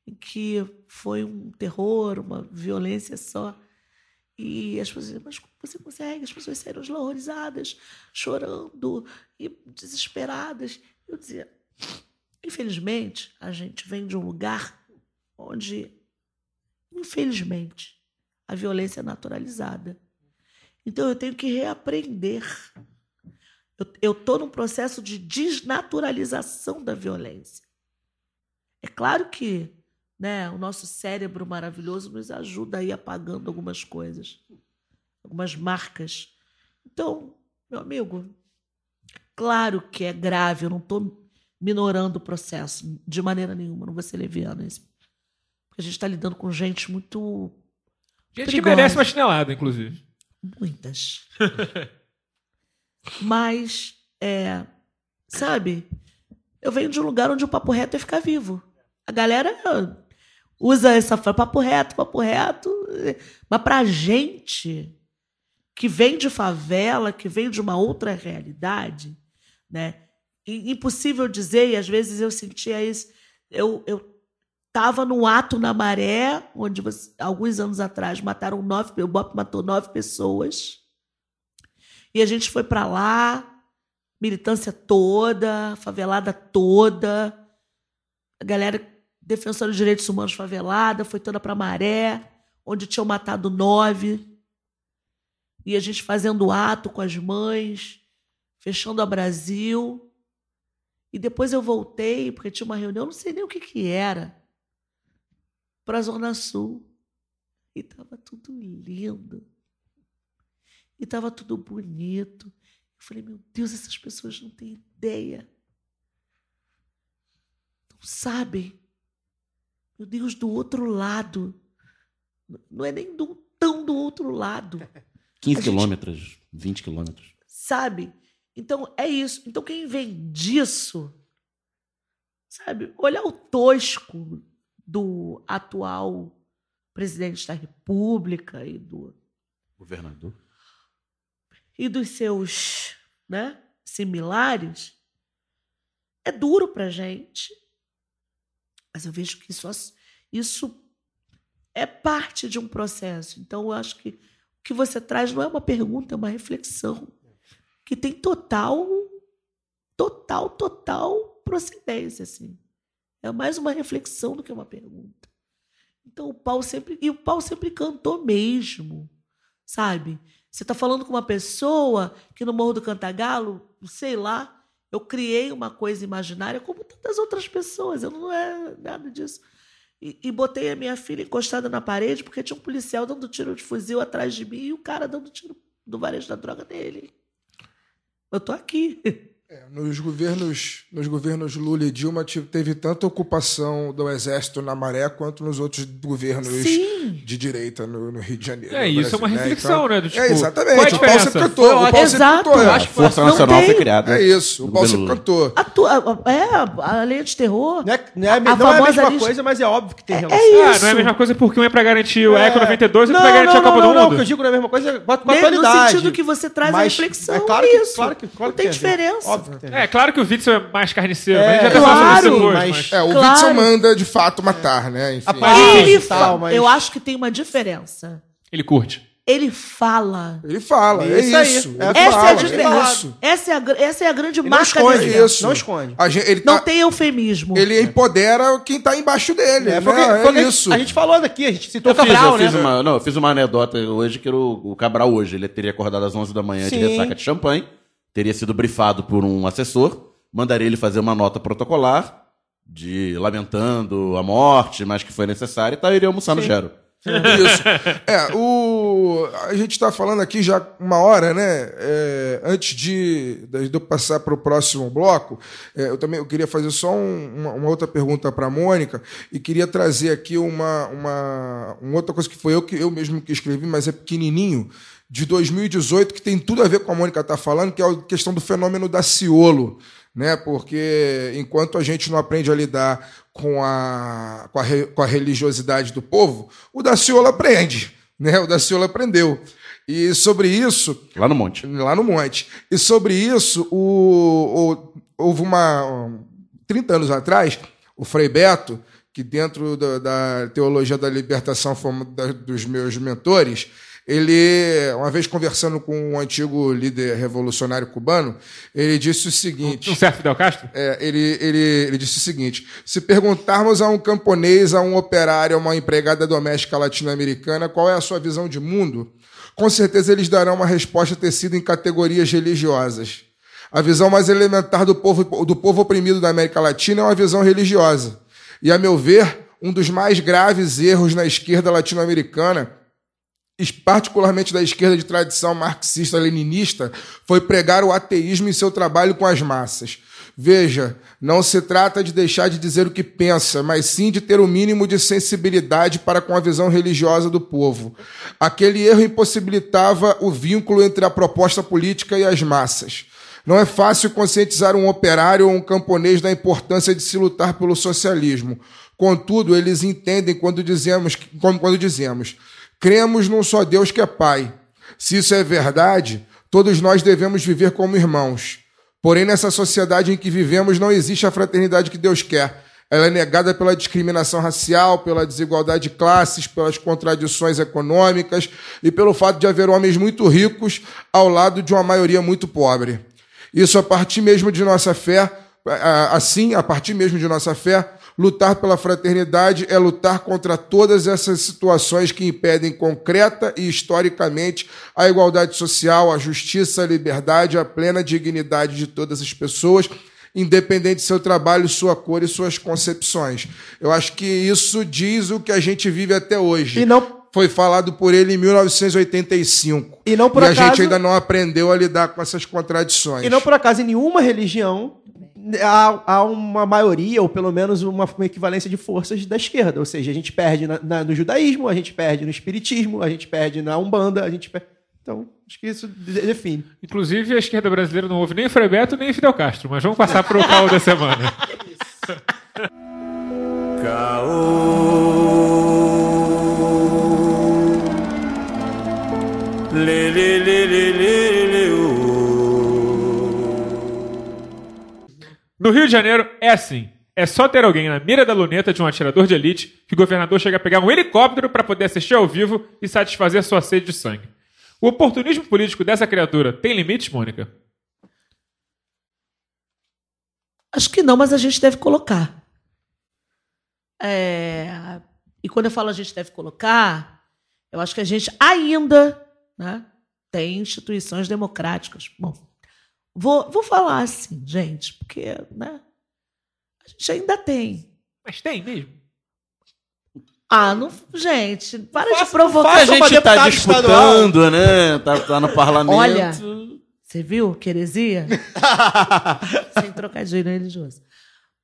em que foi um terror, uma violência só. E as pessoas diziam, mas como você consegue? As pessoas saíram horrorizadas, chorando e desesperadas. Eu dizia, infelizmente, a gente vem de um lugar onde, infelizmente, a violência é naturalizada. Então eu tenho que reaprender. Eu estou num processo de desnaturalização da violência. É claro que né, o nosso cérebro maravilhoso nos ajuda a ir apagando algumas coisas, algumas marcas. Então, meu amigo, claro que é grave, eu não estou minorando o processo de maneira nenhuma, não vou ser leviana. Porque a gente está lidando com gente muito. Gente que merece uma chinelada, inclusive. Muitas. Mas, é, sabe, eu venho de um lugar onde o papo reto é ficar vivo. A galera usa essa frase, papo reto, papo reto. Mas pra gente que vem de favela, que vem de uma outra realidade, né? i- Impossível dizer, e às vezes eu sentia isso. Eu, eu estava no ato na maré, onde você- alguns anos atrás mataram nove, o BOP matou nove pessoas. E a gente foi para lá, militância toda, favelada toda, a galera defensora dos direitos humanos favelada, foi toda para Maré, onde tinham matado nove. E a gente fazendo ato com as mães, fechando a Brasil. E depois eu voltei, porque tinha uma reunião, não sei nem o que, que era, para a Zona Sul. E estava tudo lindo. E estava tudo bonito. Eu falei, meu Deus, essas pessoas não têm ideia. Não sabem. Meu Deus, do outro lado. Não é nem do, tão do outro lado. 15 A gente- quilômetros, 20 quilômetros. Sabe? Então é isso. Então quem vem disso, sabe? Olhar o tosco do atual presidente da República e do Governador. e dos seus né, similares, é duro para gente. Mas eu vejo que isso, isso é parte de um processo. Então, eu acho que o que você traz não é uma pergunta, é uma reflexão que tem total, total, total procedência. Assim. É mais uma reflexão do que uma pergunta. Então o pau sempre. E o pau sempre cantou mesmo. Sabe? Você está falando com uma pessoa que no Morro do Cantagalo, sei lá, eu criei uma coisa imaginária como tantas outras pessoas. Eu não é nada disso. E, e botei a minha filha encostada na parede porque tinha um policial dando tiro de fuzil atrás de mim e o cara dando tiro do varejo da droga nele. Eu tô aqui. É, nos governos, nos governos Lula e Dilma teve tanta ocupação do exército na Maré quanto nos outros governos Sim. de direita no, no Rio de Janeiro. É, isso é uma Brasil, reflexão, né, do tipo, é, exatamente. qual a o pau diferença? sempre cantou. O pau sempre Exato. cantou. Eu é. acho que Força Não Nacional tem. foi criada. É isso. O no pau governo sempre cantou. A tua- é, a lei de terror. Não é, não é, a A me- não é a mesma lista- coisa, mas é óbvio que tem relação. Ah, isso. não é a mesma coisa porque um é pra garantir o Eco 92 e outro não, pra garantir não, a Copa não, do não, não, o Mundo. que eu digo não é a mesma coisa, bota com a Ne- no atualidade. sentido que você traz a Mas reflexão, É claro que, Não tem a diferença. Óbvio que tem. É, claro que o Witzel é mais carniceiro, É, mas a gente já tá claro, falando sobre isso depois. mas- Mas... É, o Claro. Witzel manda de fato matar, né? Enfim. Aparece Ele tal, mas- Eu acho que tem uma diferença. Ele curte. Ele fala. Ele fala, é Isso isso. É Ele o que Essa fala, é a é diferença. isso. Essa é a, gr- essa é a grande Ele não marca esconde dele. É isso. Não esconde. A gente, ele, Não tá- tem eufemismo. ele empodera quem tá embaixo dele. É, né? foi o que- É foi o que a gente- isso. A gente falou daqui, a gente citou Eu o fiz, Cabral, eu né? fiz uma, não, eu fiz uma anedota hoje que era o, o Cabral hoje. Ele teria acordado às 11 da manhã de Sim. ressaca de champanhe, teria sido brifado por um assessor, mandaria ele fazer uma nota protocolar de lamentando a morte, mas que foi necessária, e tal, iria almoçar no Gero. Isso. É, o, a gente está falando aqui já uma hora, né? É, antes de, de eu passar para o próximo bloco, é, eu também eu queria fazer só um- uma, uma outra pergunta para a Mônica e queria trazer aqui uma, uma, uma outra coisa que foi eu que eu mesmo que escrevi, mas é pequenininho, de 2018, que tem tudo a ver com a Mônica está falando, que é a questão do fenômeno da Ciolo né? Porque enquanto a gente não aprende a lidar com a, com a, com a religiosidade do povo, o Daciolo aprende, né? O Daciolo aprendeu. E sobre isso, Lá no monte. lá no monte. E sobre isso, o, o- houve uma. um, 30 anos atrás, o Frei Beto, que dentro da, da teologia da libertação foi um dos meus mentores, ele, uma vez conversando com um antigo líder revolucionário cubano, ele disse o seguinte. Um certo Fidel Castro? É, ele, ele, ele disse o seguinte: se perguntarmos a um camponês, a um operário, a uma empregada doméstica latino-americana qual é a sua visão de mundo, com certeza eles darão uma resposta tecida em categorias religiosas. A visão mais elementar do povo, do povo oprimido da América Latina é uma visão religiosa. E, a meu ver, um dos mais graves erros na esquerda latino-americana particularmente da esquerda de tradição marxista-leninista, foi pregar o ateísmo em seu trabalho com as massas. Veja, não se trata de deixar de dizer o que pensa, mas sim de ter o mínimo de sensibilidade para com a visão religiosa do povo. Aquele erro impossibilitava o vínculo entre a proposta política e as massas. Não é fácil conscientizar um operário ou um camponês da importância de se lutar pelo socialismo. Contudo, eles entendem quando dizemos, quando dizemos, cremos num só Deus que é Pai. Se isso é verdade, todos nós devemos viver como irmãos. Porém, nessa sociedade em que vivemos, não existe a fraternidade que Deus quer. Ela é negada pela discriminação racial, pela desigualdade de classes, pelas contradições econômicas e pelo fato de haver homens muito ricos ao lado de uma maioria muito pobre. Isso a partir mesmo de nossa fé, assim, a partir mesmo de nossa fé, lutar pela fraternidade é lutar contra todas essas situações que impedem concreta e historicamente a igualdade social, a justiça, a liberdade, a plena dignidade de todas as pessoas, independente de seu trabalho, sua cor e suas concepções. Eu acho que isso diz o que a gente vive até hoje. E não- Foi falado por ele em 1985. E não por e a acaso- gente ainda não aprendeu a lidar com essas contradições. E não por acaso, em nenhuma religião há, há uma maioria, ou pelo menos uma, uma equivalência de forças da esquerda. Ou seja, a gente perde na- na- no judaísmo, a gente perde no espiritismo, a gente perde na umbanda, a gente perde... Então, acho que isso de- define. Inclusive, a esquerda brasileira não houve nem Frei Beto nem Fidel Castro, mas vamos passar para o caô da semana. No Rio de Janeiro é assim. É só ter alguém na mira da luneta de um atirador de elite que o governador chega a pegar um helicóptero para poder assistir ao vivo e satisfazer sua sede de sangue. O oportunismo político dessa criatura tem limites, Mônica? Acho que não, mas a gente deve colocar. É, E quando eu falo a gente deve colocar, eu acho que a gente ainda né, tem instituições democráticas. Bom, vou, vou falar assim, gente, porque né, a gente ainda tem. Mas tem mesmo. Ah, não, gente, para de faça- A provocar. uma gente tá deputada disputando, né? Tá, tá no parlamento. Olha, você viu que heresia? Sem trocadilho religioso.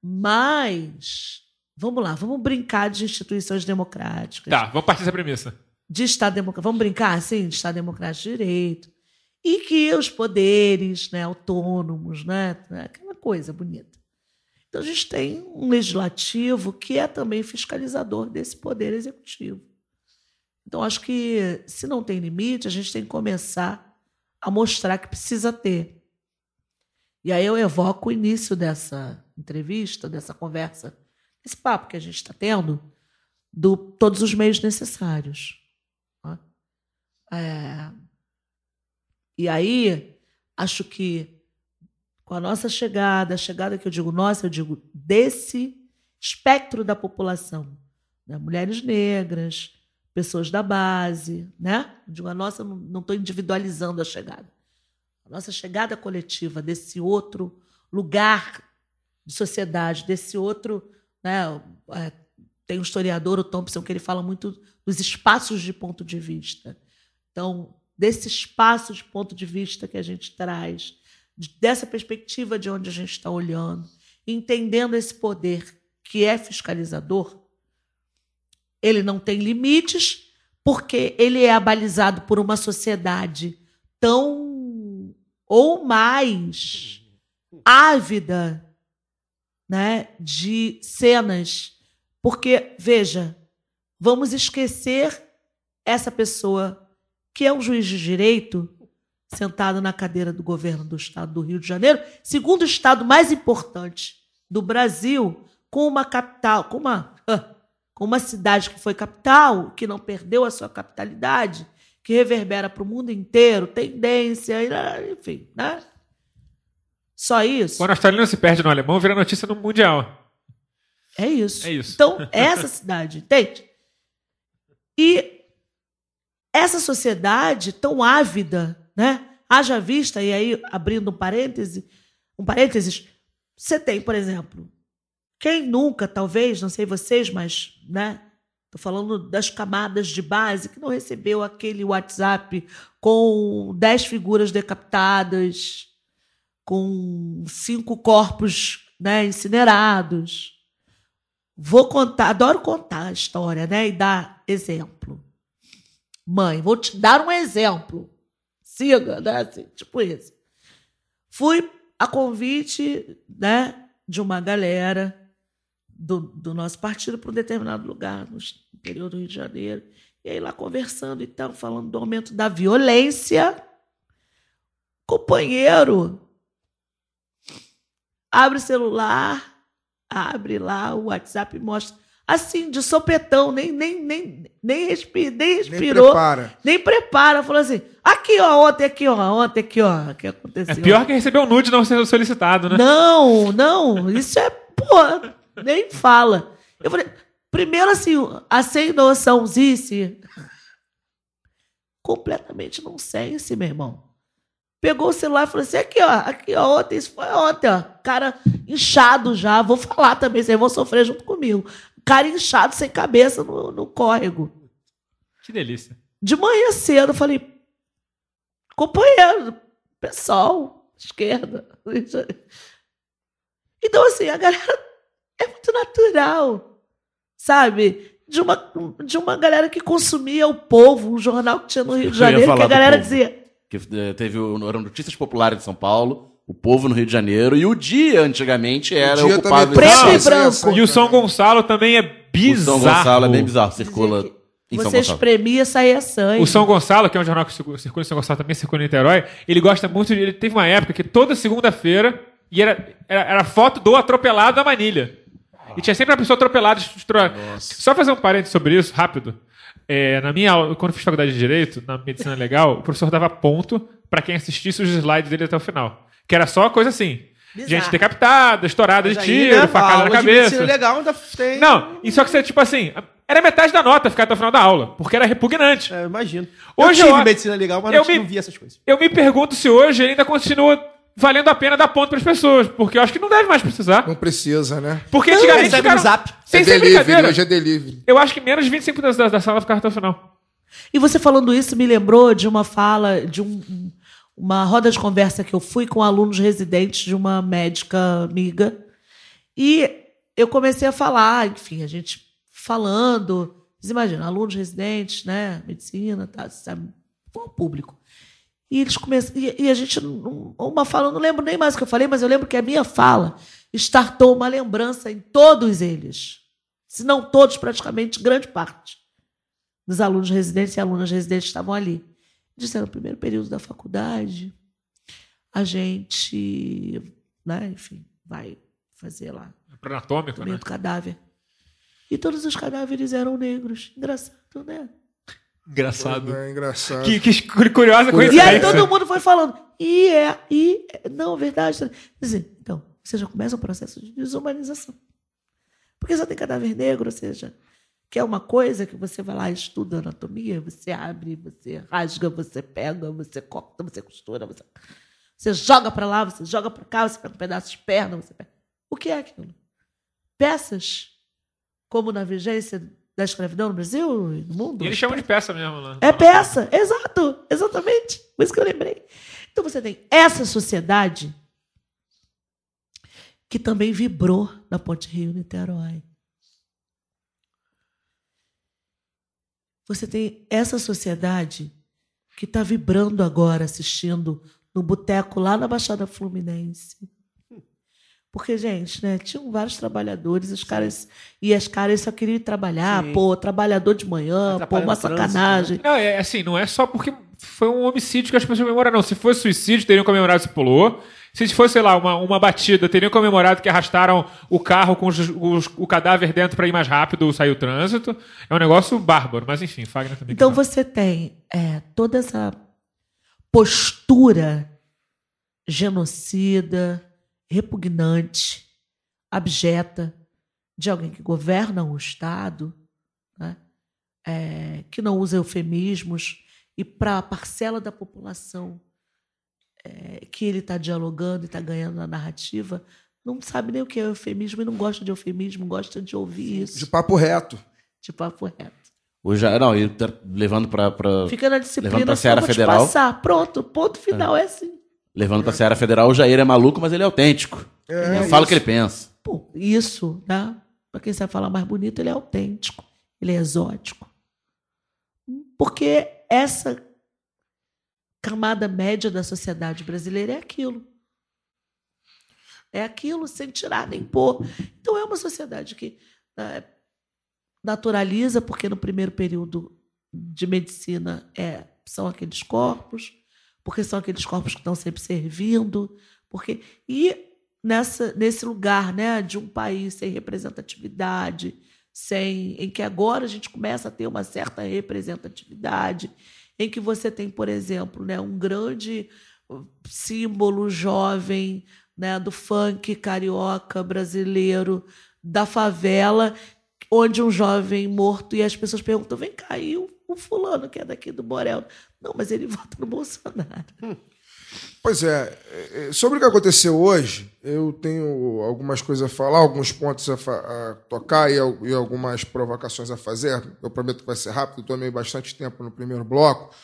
Mas, vamos lá, vamos brincar de instituições democráticas. Tá, vamos partir dessa premissa. de Estado democrático. Vamos brincar assim? De Estado democrático de direito. E que os poderes né, autônomos, né, aquela coisa bonita. Então a gente tem um legislativo que é também fiscalizador desse poder executivo. Então acho que se não tem limite, a gente tem que começar a mostrar que precisa ter. E aí eu evoco o início dessa entrevista, dessa conversa, esse papo que a gente está tendo, do todos os meios necessários. né? É, E aí, acho que com a nossa chegada, a chegada que eu digo nossa, eu digo desse espectro da população, né? mulheres negras, pessoas da base, né? Eu digo a nossa, não estou individualizando a chegada. A nossa chegada coletiva desse outro lugar de sociedade, desse outro, né? é, tem um historiador, o Thompson, que ele fala muito dos espaços de ponto de vista. Então, desse espaço de ponto de vista que a gente traz, de- dessa perspectiva de onde a gente está olhando, entendendo esse poder que é fiscalizador, ele não tem limites, porque ele é abalizado por uma sociedade tão ou mais ávida né, de cenas. Porque, veja, vamos esquecer essa pessoa que é um juiz de direito sentado na cadeira do governo do estado do Rio de Janeiro, segundo estado mais importante do Brasil, com uma capital, com uma, ah, com uma cidade que foi capital, que não perdeu a sua capitalidade, que reverbera para o mundo inteiro, tendência, e, enfim, né? Só isso. Quando o australiano se perde no alemão, vira notícia no Mundial. É isso. É isso. Então, essa cidade, entende? E essa sociedade tão ávida, né? Haja vista, e aí, abrindo um parêntese, um parênteses, você tem, por exemplo, quem nunca, talvez, não sei vocês, mas, né? Estou falando das camadas de base que não recebeu aquele WhatsApp com 10 figuras decapitadas, com cinco corpos né, incinerados. Vou contar, adoro contar a história, né? E dar exemplo. Mãe, vou te dar um exemplo. Siga, né? Assim, tipo isso. Fui a convite né, de uma galera do, do nosso partido para um determinado lugar no interior do Rio de Janeiro. E aí lá conversando e tal, falando do aumento da violência. Companheiro, abre o celular, abre lá o WhatsApp e mostra. Assim, de sopetão, nem, nem, nem, nem, respi, nem Nem respirou. prepara. Nem prepara. Falou assim: aqui, ó, ontem, aqui, ó, ontem, aqui, ó, o que É aconteceu. pior que receber um nude não ser solicitado, né? Não, não, isso é, pô, nem fala. Eu falei, primeiro assim, a sem noçãozice, completamente nonsense, meu irmão. Pegou o celular e falou assim, aqui, ó, aqui, ó, ontem, isso foi ontem, ó, cara inchado já, vou falar também, vocês vão sofrer junto comigo. Cara inchado, sem cabeça no, no córrego. Que delícia. De manhã cedo, eu falei, companheiro, pessoal, esquerda. Então, assim, a galera é muito natural, sabe? De uma, de uma galera que consumia o povo, um jornal que tinha no Rio de Janeiro, que a galera dizia. Que eh, teve eram notícias populares de São Paulo, o povo no Rio de Janeiro, e o dia antigamente era dia ocupado também Preto tem e essa branco. E o. São Gonçalo também é O bizarro. São Gonçalo é bem bizarro, circula em São Você Gonçalo. espremia, saía sangue. O São Gonçalo, que é um jornal que circula em São Gonçalo, também circula em Niterói, ele gosta muito de. Ele teve uma época que toda segunda-feira e era, era, era foto do atropelado da manilha. E tinha sempre uma pessoa atropelada. Só fazer um parênteses sobre isso, rápido. É, na minha aula, quando eu fiz faculdade de Direito, na medicina legal, o professor dava ponto pra quem assistisse os slides dele até o final. Que era só coisa assim. Bizarro. Gente decapitada, estourada de Mas aí, tiro, né, facada na de medicina cabeça. legal ainda tem. Não, e só que você, tipo assim, era metade da nota ficar até o final da aula, porque era repugnante. É, eu imagino. Hoje eu tive eu- medicina legal, mas eu não, me- não vi essas coisas. Eu me pergunto se hoje ele ainda continua valendo a pena dar ponto para as pessoas, porque eu acho que não deve mais precisar. Não precisa, né? Porque Não, antigamente recebe ficaram... no zap. Sem, é delivery, hoje é delivery. Eu acho que menos de 25% da, da sala ficaram até o final. E você falando isso me lembrou de uma fala, de um- uma roda de conversa que eu fui com alunos residentes de uma médica amiga. E eu comecei a falar, enfim, a gente falando. Vocês imaginam, alunos residentes, né? Medicina, tá, sabe, qual o público. E eles começam. E, a gente, uma fala, eu não lembro nem mais o que eu falei, mas eu lembro que a minha fala startou uma lembrança em todos eles. Se não todos, praticamente grande parte dos alunos residentes e alunas residentes estavam ali. Disseram, no primeiro período da faculdade, a gente, né, enfim, vai fazer lá Anatômico, o né? do cadáver. E todos os cadáveres eram negros. Engraçado, né? Engraçado. É engraçado. Que, que curiosa E coincidência. aí todo mundo foi falando, e é, e é, não, verdade. Quer dizer, então, você já começa um processo de desumanização. Porque só tem cadáver negro, ou seja, que é uma coisa que você vai lá e estuda anatomia, você abre, você rasga, você pega, você corta, você costura, você, você joga para lá, você joga para cá, você pega um pedaço de perna, você pega. O que é aquilo? Peças, como na vigência da escravidão no Brasil e no mundo. E eles chamam de peça mesmo, né? É peça, exato, exatamente. Por isso que eu lembrei. Então você tem essa sociedade que também vibrou na Ponte Rio-Niterói. Você tem essa sociedade que está vibrando agora, assistindo no boteco lá na Baixada Fluminense. Porque, gente, né, tinham vários trabalhadores, os caras, e as caras só queriam ir trabalhar, Sim. pô, trabalhador de manhã, pô, uma né? sacanagem. Não, é assim, não é só porque foi um homicídio que as pessoas comemoraram, não. Se fosse suicídio, teriam comemorado se pulou. Se fosse, sei lá, uma, uma batida, teriam comemorado que arrastaram o carro com os- os- o cadáver dentro para ir mais rápido, sair o trânsito. É um negócio bárbaro, mas enfim, Fagner também. Então você tem é, toda essa postura genocida, repugnante, abjeta de alguém que governa um Estado, né, é, que não usa eufemismos, e para a parcela da população é, que ele está dialogando e está ganhando na narrativa, não sabe nem o que é eufemismo e não gosta de eufemismo, gosta de ouvir isso, De papo reto. de papo reto. Hoje, não, e tá levando pra, pra- Fica na Levando disciplina, pra só Seara Federal. passar. Pronto, ponto final, é assim. levando pra Seara Federal, o Jair é maluco, mas ele é autêntico. É, ele fala o que ele pensa. Pô, isso, né? Para quem sabe falar mais bonito, ele é autêntico, ele é exótico. Porque essa camada média da sociedade brasileira é aquilo. É aquilo sem tirar nem pôr. Então é uma sociedade que né, naturaliza, porque no primeiro período de medicina é, são aqueles corpos, porque são aqueles corpos que estão sempre servindo, porque e nessa nesse lugar, né, de um país sem representatividade, sem em que agora a gente começa a ter uma certa representatividade, em que você tem, por exemplo, né, um grande símbolo jovem né, do funk carioca brasileiro, da favela, onde um jovem morto e as pessoas perguntam: vem cá, e o, o fulano que é daqui do Borel? Não, mas ele vota no Bolsonaro. Pois é, é, sobre o que aconteceu hoje, eu tenho algumas coisas a falar, alguns pontos a, a tocar e, e algumas provocações a fazer. Eu prometo que vai ser rápido, tomei bastante tempo no primeiro bloco.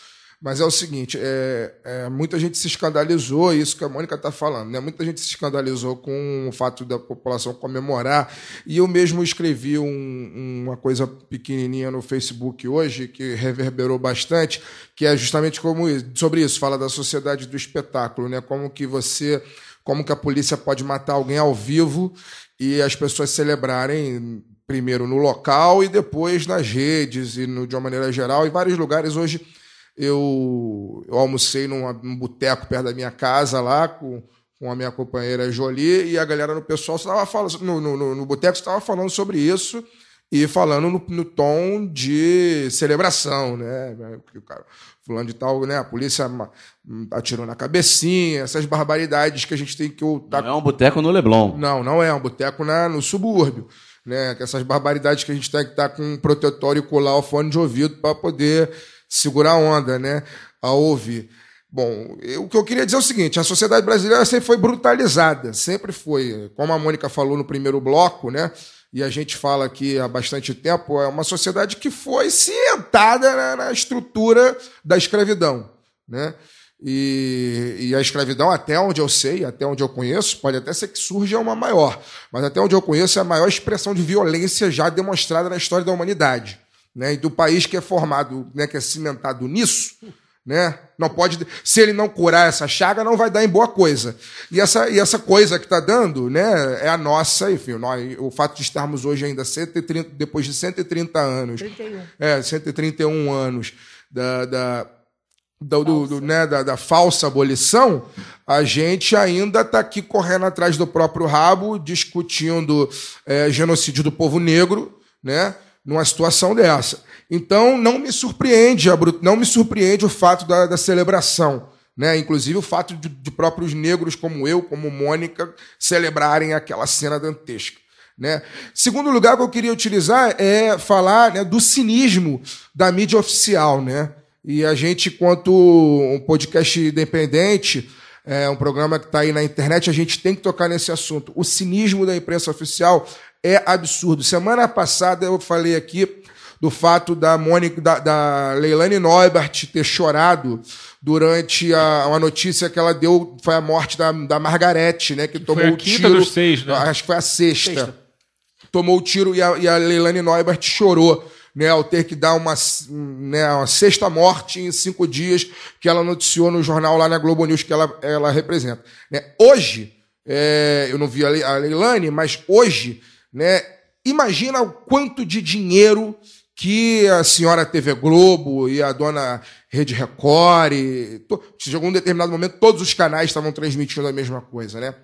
Mas é o seguinte, é, é, muita gente se escandalizou, isso que a Mônica está falando, né? muita gente se escandalizou com o fato da população comemorar, e eu mesmo escrevi um- uma coisa pequenininha no Facebook hoje, que reverberou bastante, que é justamente como sobre isso, fala da sociedade do espetáculo, né? como que você, como que a polícia pode matar alguém ao vivo e as pessoas celebrarem primeiro no local e depois nas redes e no, de uma maneira geral, em vários lugares hoje eu, eu almocei num, num boteco perto da minha casa lá com, com a minha companheira Jolie e a galera no pessoal estava falando no, no, no, no boteco estava falando sobre isso e falando no, no tom de celebração, né? O cara fulano de tal, né? A polícia atirou na cabecinha, essas barbaridades que a gente tem que Não otar é um boteco no Leblon. não, não é, é um boteco na, no subúrbio. né? Que essas barbaridades que a gente tem que estar com um protetor e colar o fone de ouvido para poder segurar a onda, né? A ouvir. Bom, eu- o que eu queria dizer é o seguinte: a sociedade brasileira sempre foi brutalizada, sempre foi. Como a Mônica falou no primeiro bloco, né? E a gente fala aqui há bastante tempo, é uma sociedade que foi cimentada na, na estrutura da escravidão, né? E, e a escravidão, até onde eu sei, até onde eu conheço, pode até ser que surja uma maior, mas até onde eu conheço é a maior expressão de violência já demonstrada na história da humanidade. Né? E do país que é formado, né, que é cimentado nisso, né? Não pode, se ele não curar essa chaga, não vai dar em boa coisa. E essa, e essa coisa que está dando, né, é a nossa, enfim, nós, o fato de estarmos hoje ainda 130, depois de 130 anos, 31. é, 131 anos da, da, do, do- do, né, da, da falsa abolição, a gente ainda está aqui correndo atrás do próprio rabo, discutindo é, genocídio do povo negro, né, numa situação dessa. Então, não me surpreende, não me surpreende o fato da, da celebração. Né? Inclusive o fato de, de próprios negros como eu, como Mônica, celebrarem aquela cena dantesca. Né? Segundo lugar que eu queria utilizar é falar né, do cinismo da mídia oficial. Né? E a gente, enquanto um podcast independente, é um programa que está aí na internet, a gente tem que tocar nesse assunto. O cinismo da imprensa oficial é absurdo. Semana passada eu falei aqui do fato da Mônica, da, da Leilane Neubert ter chorado durante a, uma notícia que ela deu, foi a morte da, da Margarete, né? Que tomou a o tiro. dos seis, né? Acho que foi a sexta. Tomou o tiro e a, e a Leilane Neubert chorou. Né, ao ter que dar uma, né, uma sexta morte em cinco dias que ela noticiou no jornal lá na Globo News que ela, ela representa. Né? Hoje, é, eu não vi a Leilane, mas hoje, né, imagina o quanto de dinheiro que a senhora TV Globo e a dona Rede Record, e, de algum determinado momento, todos os canais estavam transmitindo a mesma coisa, né?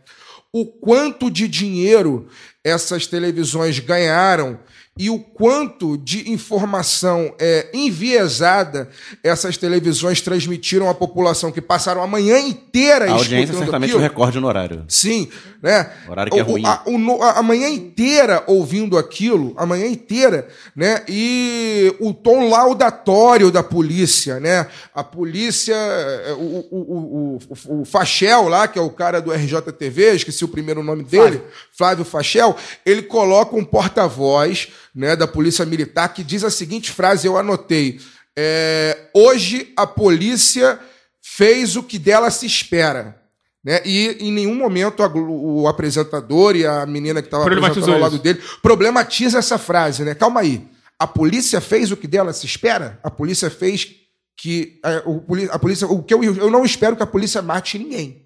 O quanto de dinheiro essas televisões ganharam e o quanto de informação é, enviesada essas televisões transmitiram à população que passaram a manhã inteira A audiência certamente aquilo. o recorde no horário. Sim, né? Horário que é O- o- ruim. A, o a- a manhã inteira ouvindo aquilo, a manhã inteira, né? E o tom laudatório da polícia, né? A polícia, é, o, o, o, o, o Fachel lá, que é o cara do RJTV, esqueci o primeiro nome dele, Flávio Fachel, ele coloca um porta-voz, né, da polícia militar que diz a seguinte frase, eu anotei. é, hoje a polícia fez o que dela se espera. Né? E em nenhum momento a o apresentador e a menina que estava apresentando ao lado isso. dele problematiza essa frase, né? Calma aí. A polícia fez o que dela se espera? A polícia fez que. A, poli- a polícia. O que eu, eu não espero que a polícia mate ninguém.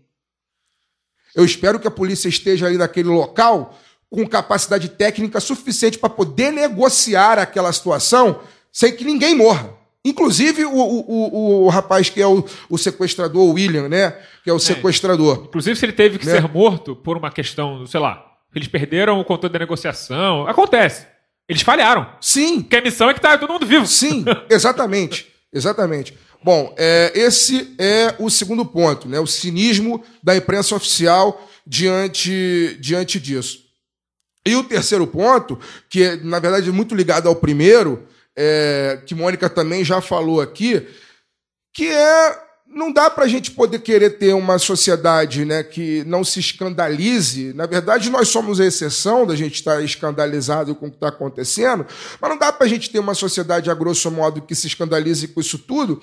Eu espero que a polícia esteja ali naquele local com capacidade técnica suficiente para poder negociar aquela situação sem que ninguém morra. Inclusive o, o, o, o rapaz que é o, o sequestrador, o William, né? Que é o sequestrador. Inclusive, se ele teve que Né? ser morto por uma questão, sei lá, eles perderam o controle da negociação. Acontece. Eles falharam. Sim, Porque a missão é que tá todo mundo vivo. Sim, exatamente. Exatamente. Bom, é, esse é o segundo ponto, né? o cinismo da imprensa oficial diante, diante disso. E o terceiro ponto, que é, na verdade, muito ligado ao primeiro, é, que Mônica também já falou aqui, que é não dá para a gente poder querer ter uma sociedade né, que não se escandalize. Na verdade, nós somos a exceção da gente estar escandalizado com o que está acontecendo, mas não dá para a gente ter uma sociedade, a grosso modo, que se escandalize com isso tudo.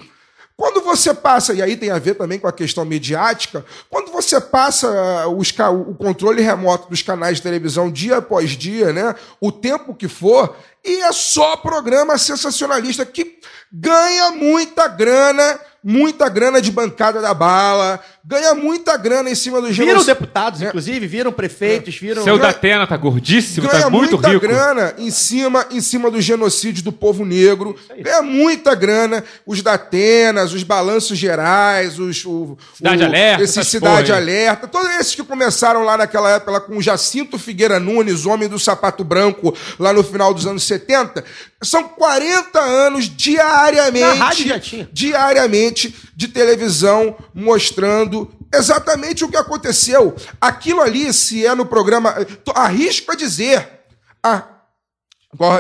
Quando você passa, e aí tem a ver também com a questão midiática, quando você passa ah, os o controle remoto dos canais de televisão dia após dia, né, o tempo que for, e é só programa sensacionalista que ganha muita grana, muita grana de bancada da bala, ganha muita grana em cima do Viram deputados, inclusive, viram prefeitos, viram. Seu Datena tá gordíssimo, ganha tá muito muita rico. grana em cima, em cima do genocídio do povo negro. Ganha muita grana. Os Datenas, os balanços gerais, os. O, Cidade o- Alerta, Esse essas Cidade porra aí. Alerta. Todos esses que começaram lá naquela época lá, com o Jacinto Figueira Nunes, homem do sapato branco, lá no final dos anos 70. São 40 anos diariamente. Na rádio já tinha. Diariamente de televisão mostrando exatamente o que aconteceu. Aquilo ali, se é no programa. tô- Arrisco a dizer. a-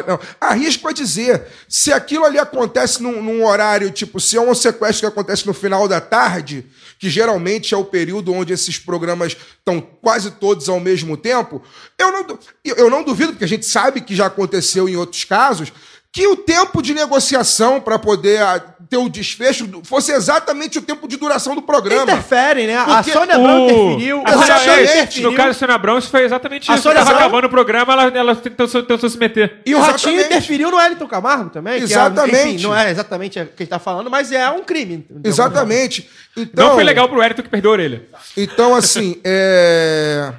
Não, arrisco a dizer, se aquilo ali acontece num, num horário, tipo, se é um sequestro que acontece no final da tarde, que geralmente é o período onde esses programas estão quase todos ao mesmo tempo, eu não, eu não duvido, porque a gente sabe que já aconteceu em outros casos, que o tempo de negociação para poder ah, ter o desfecho fosse exatamente o tempo de duração do programa. Interferem, né? Porque a Sônia Abrão O- interferiu. a Sônia- Ratinho é, interferiu. No caso da Sônia Abrão, isso foi exatamente A isso. Sônia Estava Abrão- acabando o programa, ela, ela tentou, tentou se meter. E o Ratinho Exatamente. interferiu no Wellington Camargo também. que é- Exatamente. enfim, não é exatamente o que gente tá falando, mas é um crime. Exatamente. Então, Não foi legal pro Wellington que perdeu a orelha. Então, assim, é...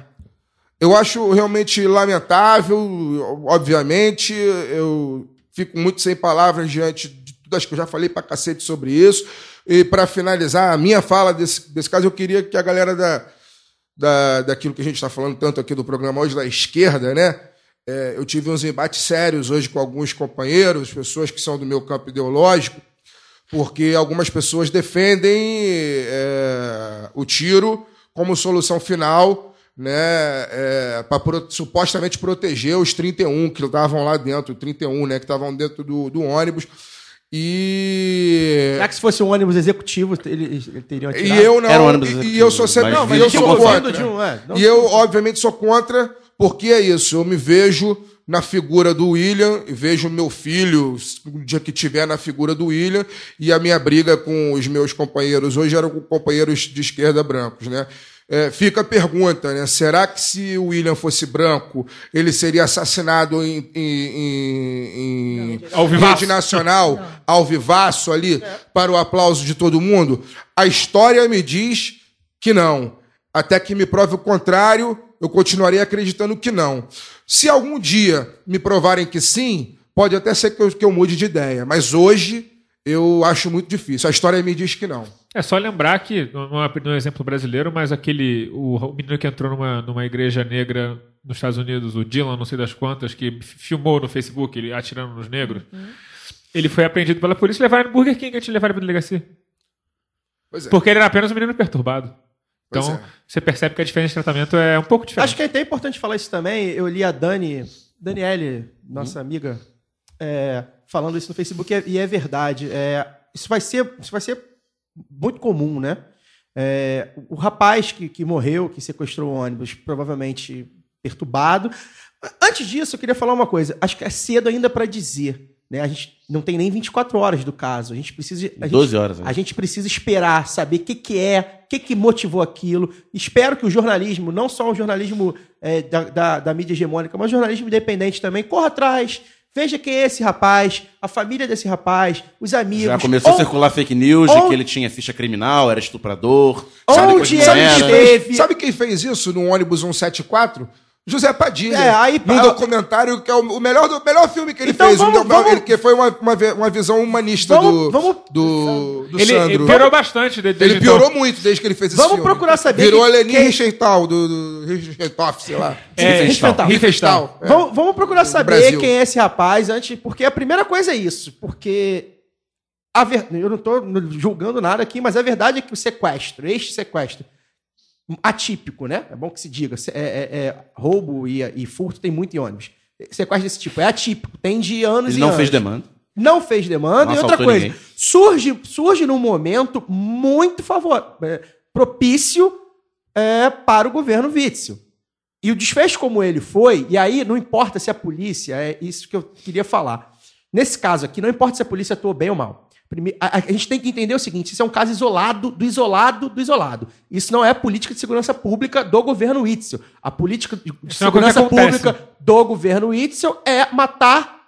eu acho realmente lamentável, obviamente. Eu fico muito sem palavras diante de tudo, acho que eu já falei pra cacete sobre isso. E para finalizar a minha fala desse, desse caso, eu queria que a galera da, da, daquilo que a gente está falando tanto aqui do programa hoje, da esquerda, né? É, eu tive uns embates sérios hoje com alguns companheiros, pessoas que são do meu campo ideológico, porque algumas pessoas defendem é, o tiro como solução final, né, é, para supostamente proteger os 31 que estavam lá dentro, 31, né, que estavam dentro do, do ônibus. E Será que se fosse um ônibus executivo, eles, eles teriam e atirado? eu não, Era um ônibus e, e executivo, eu sou sempre, mas não, e eu sou contra. de um, é, não- e eu, obviamente, sou contra, porque é isso. Eu me vejo na figura do William, e vejo meu filho, no dia que tiver, na figura do William, e a minha briga com os meus companheiros hoje eram com companheiros de esquerda brancos, né? É, fica a pergunta, né? Será que se o William fosse branco, ele seria assassinado em, em, em, em rede nacional, ao vivaço ali, para o aplauso de todo mundo? A história me diz que não. Até que me prove o contrário, eu continuarei acreditando que não. Se algum dia me provarem que sim, pode até ser que eu, que eu mude de ideia. Mas hoje eu acho muito difícil. A história me diz que não. É só lembrar que, não é no exemplo brasileiro, mas aquele. O, o menino que entrou numa, numa igreja negra nos Estados Unidos, o Dylan, não sei das quantas, que filmou no Facebook ele atirando nos negros. Ele foi apreendido pela polícia e levaram no Burger King antes de levar ele pra delegacia. Pois é. Porque ele era apenas um menino perturbado. Então, é. você percebe que a diferença de tratamento é um pouco diferente. Acho que é até importante falar isso também. Eu li a Dani, Daniele, nossa amiga, é, falando isso no Facebook, e é, e é verdade. É, isso, vai ser, isso vai ser muito comum, né? É, o rapaz que, que morreu, que sequestrou o ônibus, provavelmente perturbado. Antes disso, eu queria falar uma coisa. Acho que é cedo ainda para dizer. Né? A gente não tem nem 24 horas do caso. A gente precisa. A 12 gente, horas, né? A gente precisa esperar, saber o que, que é, o que, que motivou aquilo. Espero que o jornalismo, não só o jornalismo é, da, da, da mídia hegemônica, mas o jornalismo independente também, corra atrás. Veja quem é esse rapaz, a família desse rapaz, os amigos. Já começou Ou- a circular fake news de ou- que ele tinha ficha criminal, era estuprador. Onde ele era. esteve? Sabe quem fez isso no ônibus 174? José Padilha. É, aí- num documentário que é o melhor, do- o melhor filme que ele Então fez. vamos- vamos- ele, que foi uma, uma, uma visão humanista Vamos- do, vamos- do, do ele, ele Sandro. piorou bastante. de- desde Ele piorou então. muito desde que ele fez esse Vamos filme. procurar saber Virou quem- Lenin Riefenstahl, do, do Riefenstahl, sei lá. É, Riefenstahl. Riefenstahl. é. Vamos, vamos procurar saber Brasil. quem é esse rapaz antes, porque a primeira coisa é isso, porque a ver- eu não estou julgando nada aqui, mas a verdade é que o sequestro, este sequestro, atípico, né? É bom que se diga, é, é- é roubo e, e furto tem muito em ônibus. Sequestro desse tipo é atípico, tem de anos Ele e não anos. fez demanda. Não fez demanda. Não e outra coisa, ninguém. surge, surge num momento muito favor, é, propício é, para o governo Witzel. E o desfecho como ele foi, e aí não importa se a polícia, é isso que eu queria falar. Nesse caso aqui, não importa se a polícia atuou bem ou mal. A, a gente tem que entender o seguinte: isso é um caso isolado, do isolado, do isolado. Isso não é política de segurança pública do governo Witzel. A política de de é segurança pública do governo Witzel é matar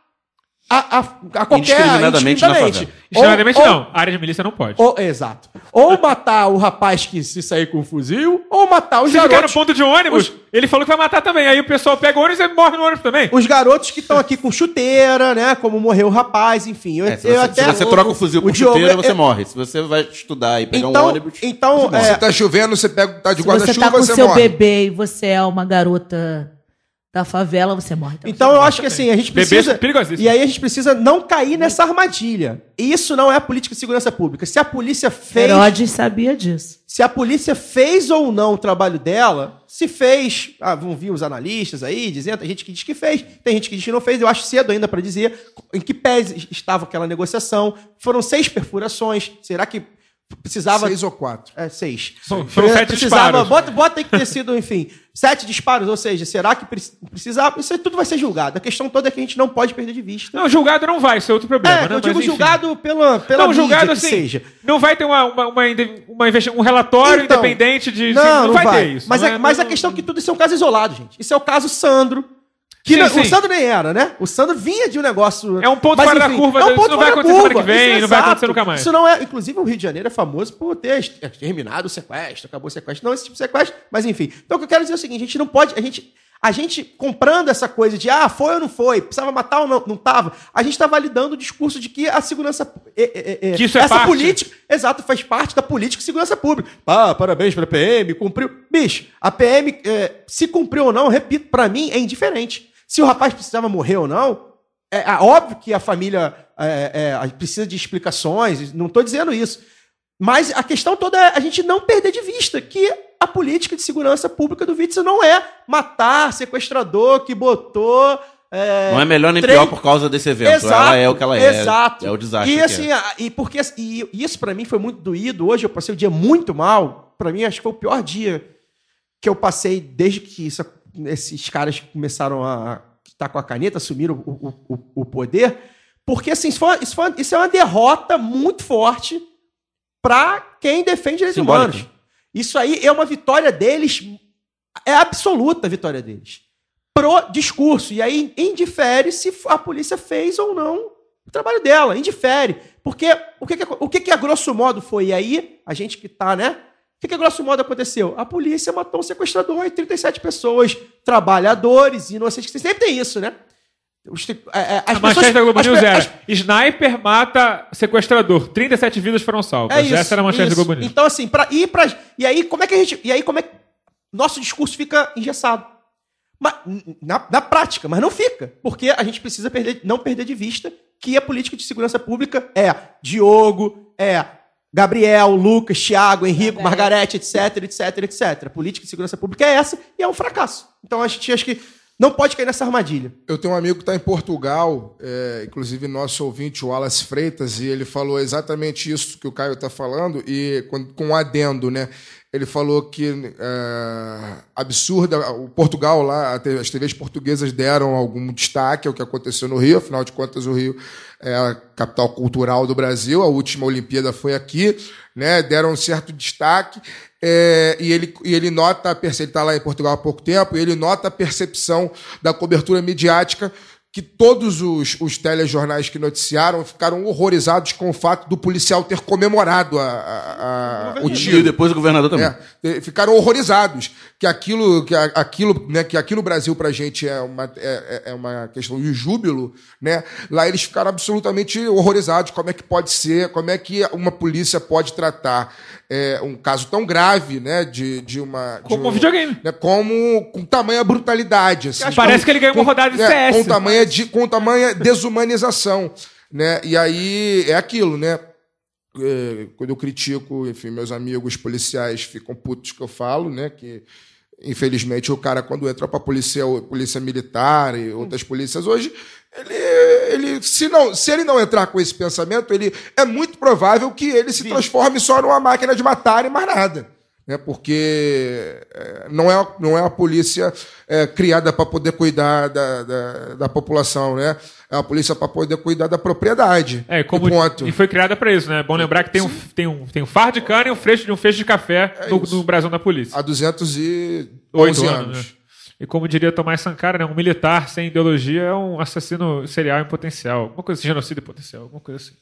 a, a, a qualquer Indiscriminadamente na favela. Extremamente Ou- não. A área de milícia não pode. ou- exato. Ou matar o rapaz que se sair com um fuzil, ou matar os Se ficar no garotos. ponto de ônibus, ele falou que vai matar também. Aí o pessoal pega o ônibus e morre no ônibus também. Os garotos que estão aqui com chuteira, né? Como morreu o rapaz, enfim. Eu, É, se, eu você, até, se você troca o fuzil por Diogo, chuteira, você eu- morre. Se você vai estudar e pegar Então, um ônibus. então você morre. é, Se tá chovendo, você pega, tá de Se você guarda-chuva, tá com você seu morre. bebê e você é uma garota da favela, você morre. também. Então eu acho que assim, a gente precisa. E aí a gente precisa não cair nessa armadilha. Isso não é política de segurança pública. Se a polícia fez. Herodes sabia disso. Se a polícia fez ou não o trabalho dela, se fez. Ah, vão vir os analistas aí dizendo, tem gente que diz que fez, tem gente que diz que não fez. Eu acho cedo ainda para dizer em que pés estava aquela negociação. Foram seis perfurações. Será que precisava. Seis ou quatro. É, seis. Foram- foram sete precisava, disparos. Bota, bota aí que ter sido, enfim, sete disparos, ou seja, será que pre- precisava? Isso aí tudo vai ser julgado. A questão toda é que a gente não pode perder de vista. Não, julgado não vai, isso é outro problema. é, né? eu digo Mas, julgado pela, pela Não, mídia julgado que assim. seja. Não vai ter uma, uma, uma, uma um relatório Então, independente de. Não, não, vai, vai. ter isso. Mas, não é, mas a não- questão é que tudo isso é um caso isolado, gente. Isso é o caso Sandro. Que Sim, não- sim. O Sandro nem era, né? O Sandro vinha de um negócio. É um ponto Mas, fora da curva, isso não vai acontecer semana curva. que vem, Isso é não vai acontecer nunca mais. Isso não é. Inclusive, o Rio de Janeiro é famoso por ter ex- terminado o sequestro, acabou o sequestro. Não esse tipo de sequestro, mas enfim. Então, o que eu quero dizer é o seguinte: a gente não pode. A gente, a gente comprando essa coisa de ah, foi ou não foi, precisava matar ou não, não tava, a gente está validando o discurso de que a segurança. é, é, é, Que isso é essa parte. política. Exato, faz parte da política de segurança pública. Ah, parabéns pra PM, cumpriu. Bicho, a PM, é, se cumpriu ou não, repito, pra mim é indiferente. Se o rapaz precisava morrer ou não, é, é óbvio que a família é, é, precisa de explicações, não estou dizendo isso. Mas a questão toda é a gente não perder de vista que a política de segurança pública do Witzel não é matar sequestrador que botou. é, Não é melhor nem três- pior por causa desse evento. ela é o que ela é. Exato. É o desastre. E que assim, é. e porque e isso pra mim foi muito doído. Hoje eu passei o dia muito mal. Pra mim acho que foi o pior dia que eu passei desde que isso- esses caras começaram a estar com a caneta, assumiram o, o- o- poder. Porque assim, isso, foi- isso, foi- isso é uma derrota muito forte pra quem defende direitos Simbólica. humanos. Isso aí é uma vitória deles, é absoluta a vitória deles. Pro discurso. E aí indifere se a polícia fez ou não o trabalho dela. Indifere. Porque o que, que, o que, que a grosso modo foi? E aí, a gente que tá, né? O que, grosso modo aconteceu? A polícia matou um sequestrador e 37 pessoas, trabalhadores, inocentes. Sempre tem isso, né? Os é, é, as A manchete da Globo as News era: as- Sniper mata sequestrador. 37 vidas foram salvas. É isso, Essa era a manchete isso. da Globo News. Então, assim, pra, e, pra, e aí, como é que a gente. E aí, como é que. Nosso discurso fica engessado. Mas, na, na prática, mas não fica. Porque a gente precisa perder, não perder de vista que a política de segurança pública é Diogo, é Gabriel, Lucas, Thiago, Henrico, Margarete, etc, etc, etc. Política de segurança pública é essa e é um fracasso. Então a gente acha que não pode cair nessa armadilha. Eu tenho um amigo que está em Portugal, é, inclusive nosso ouvinte, o Wallace Freitas, e ele falou exatamente isso que o Caio está falando, e com, com um adendo, né? Ele falou que é, absurda, o Portugal lá, as TVs portuguesas deram algum destaque ao que aconteceu no Rio, afinal de contas o Rio é a capital cultural do Brasil, a última Olimpíada foi aqui, né? Deram um certo destaque, é, e, ele, e ele nota, ele está lá em Portugal há pouco tempo, e ele nota a percepção da cobertura midiática que todos os, os telejornais que noticiaram ficaram horrorizados com o fato do policial ter comemorado a, a- a- o E tiro. depois o governador também. É, ficaram horrorizados que aquilo que a- aquilo né, que aqui no Brasil pra gente é uma, é, é- é uma questão de júbilo né lá eles ficaram absolutamente horrorizados como é que pode ser como é que uma polícia pode tratar é, um caso tão grave né de, de uma de Como um videogame. né, como com tamanha brutalidade assim, Parece com- que ele ganhou uma rodada de é, CS. com tamanha de, com tamanha desumanização né e aí é aquilo né é, quando eu critico, enfim, meus amigos policiais ficam putos que eu falo, né? Que infelizmente o cara quando entra para polícia, polícia militar e outras polícias hoje, ele, ele se não, se ele não entrar com esse pensamento, ele é muito provável que ele se transforme só numa máquina de matar e mais nada. Né, porque é, não, é, não é uma polícia é, criada para poder cuidar da, da, da população, né? É uma polícia para poder cuidar da propriedade. É, como, E ponto. e foi criada pra isso, né? É bom lembrar que tem um, tem, um, tem um fardo de cana e um freixo de um feixe de café no, É no brasão da polícia. Há 211 Oito anos. anos, né? E como diria Tomás Sankara, né? um militar sem ideologia é um assassino serial em potencial. Alguma coisa assim, genocídio em potencial, alguma coisa assim.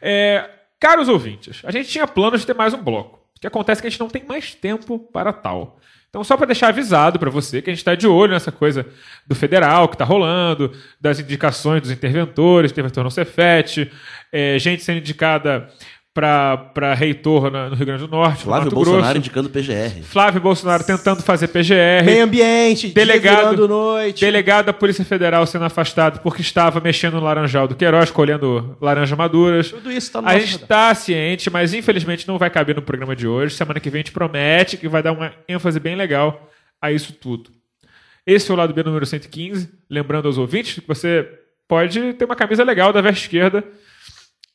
É, caros ouvintes, a gente tinha planos de ter mais um bloco. Que acontece que a gente não tem mais tempo para tal. Então, só para deixar avisado para você que a gente está de olho nessa coisa do federal que está rolando, das indicações dos interventores, interventor no Cefet, é, gente sendo indicada para reitor na- no Rio Grande do Norte, no Flávio Mato Bolsonaro Grosso. indicando PGR. Flávio Bolsonaro tentando fazer PGR. Meio ambiente, Delegado- noite. Delegado da Polícia Federal sendo afastado porque estava mexendo no laranjal do Queiroz, colhendo laranja maduras. Tudo isso tá no A gente está ciente, mas infelizmente não vai caber no programa de hoje. Semana que vem a gente promete que vai dar uma ênfase bem legal a isso tudo. Esse foi o lado B número 115. Lembrando aos ouvintes que você pode ter uma camisa legal da Veste Esquerda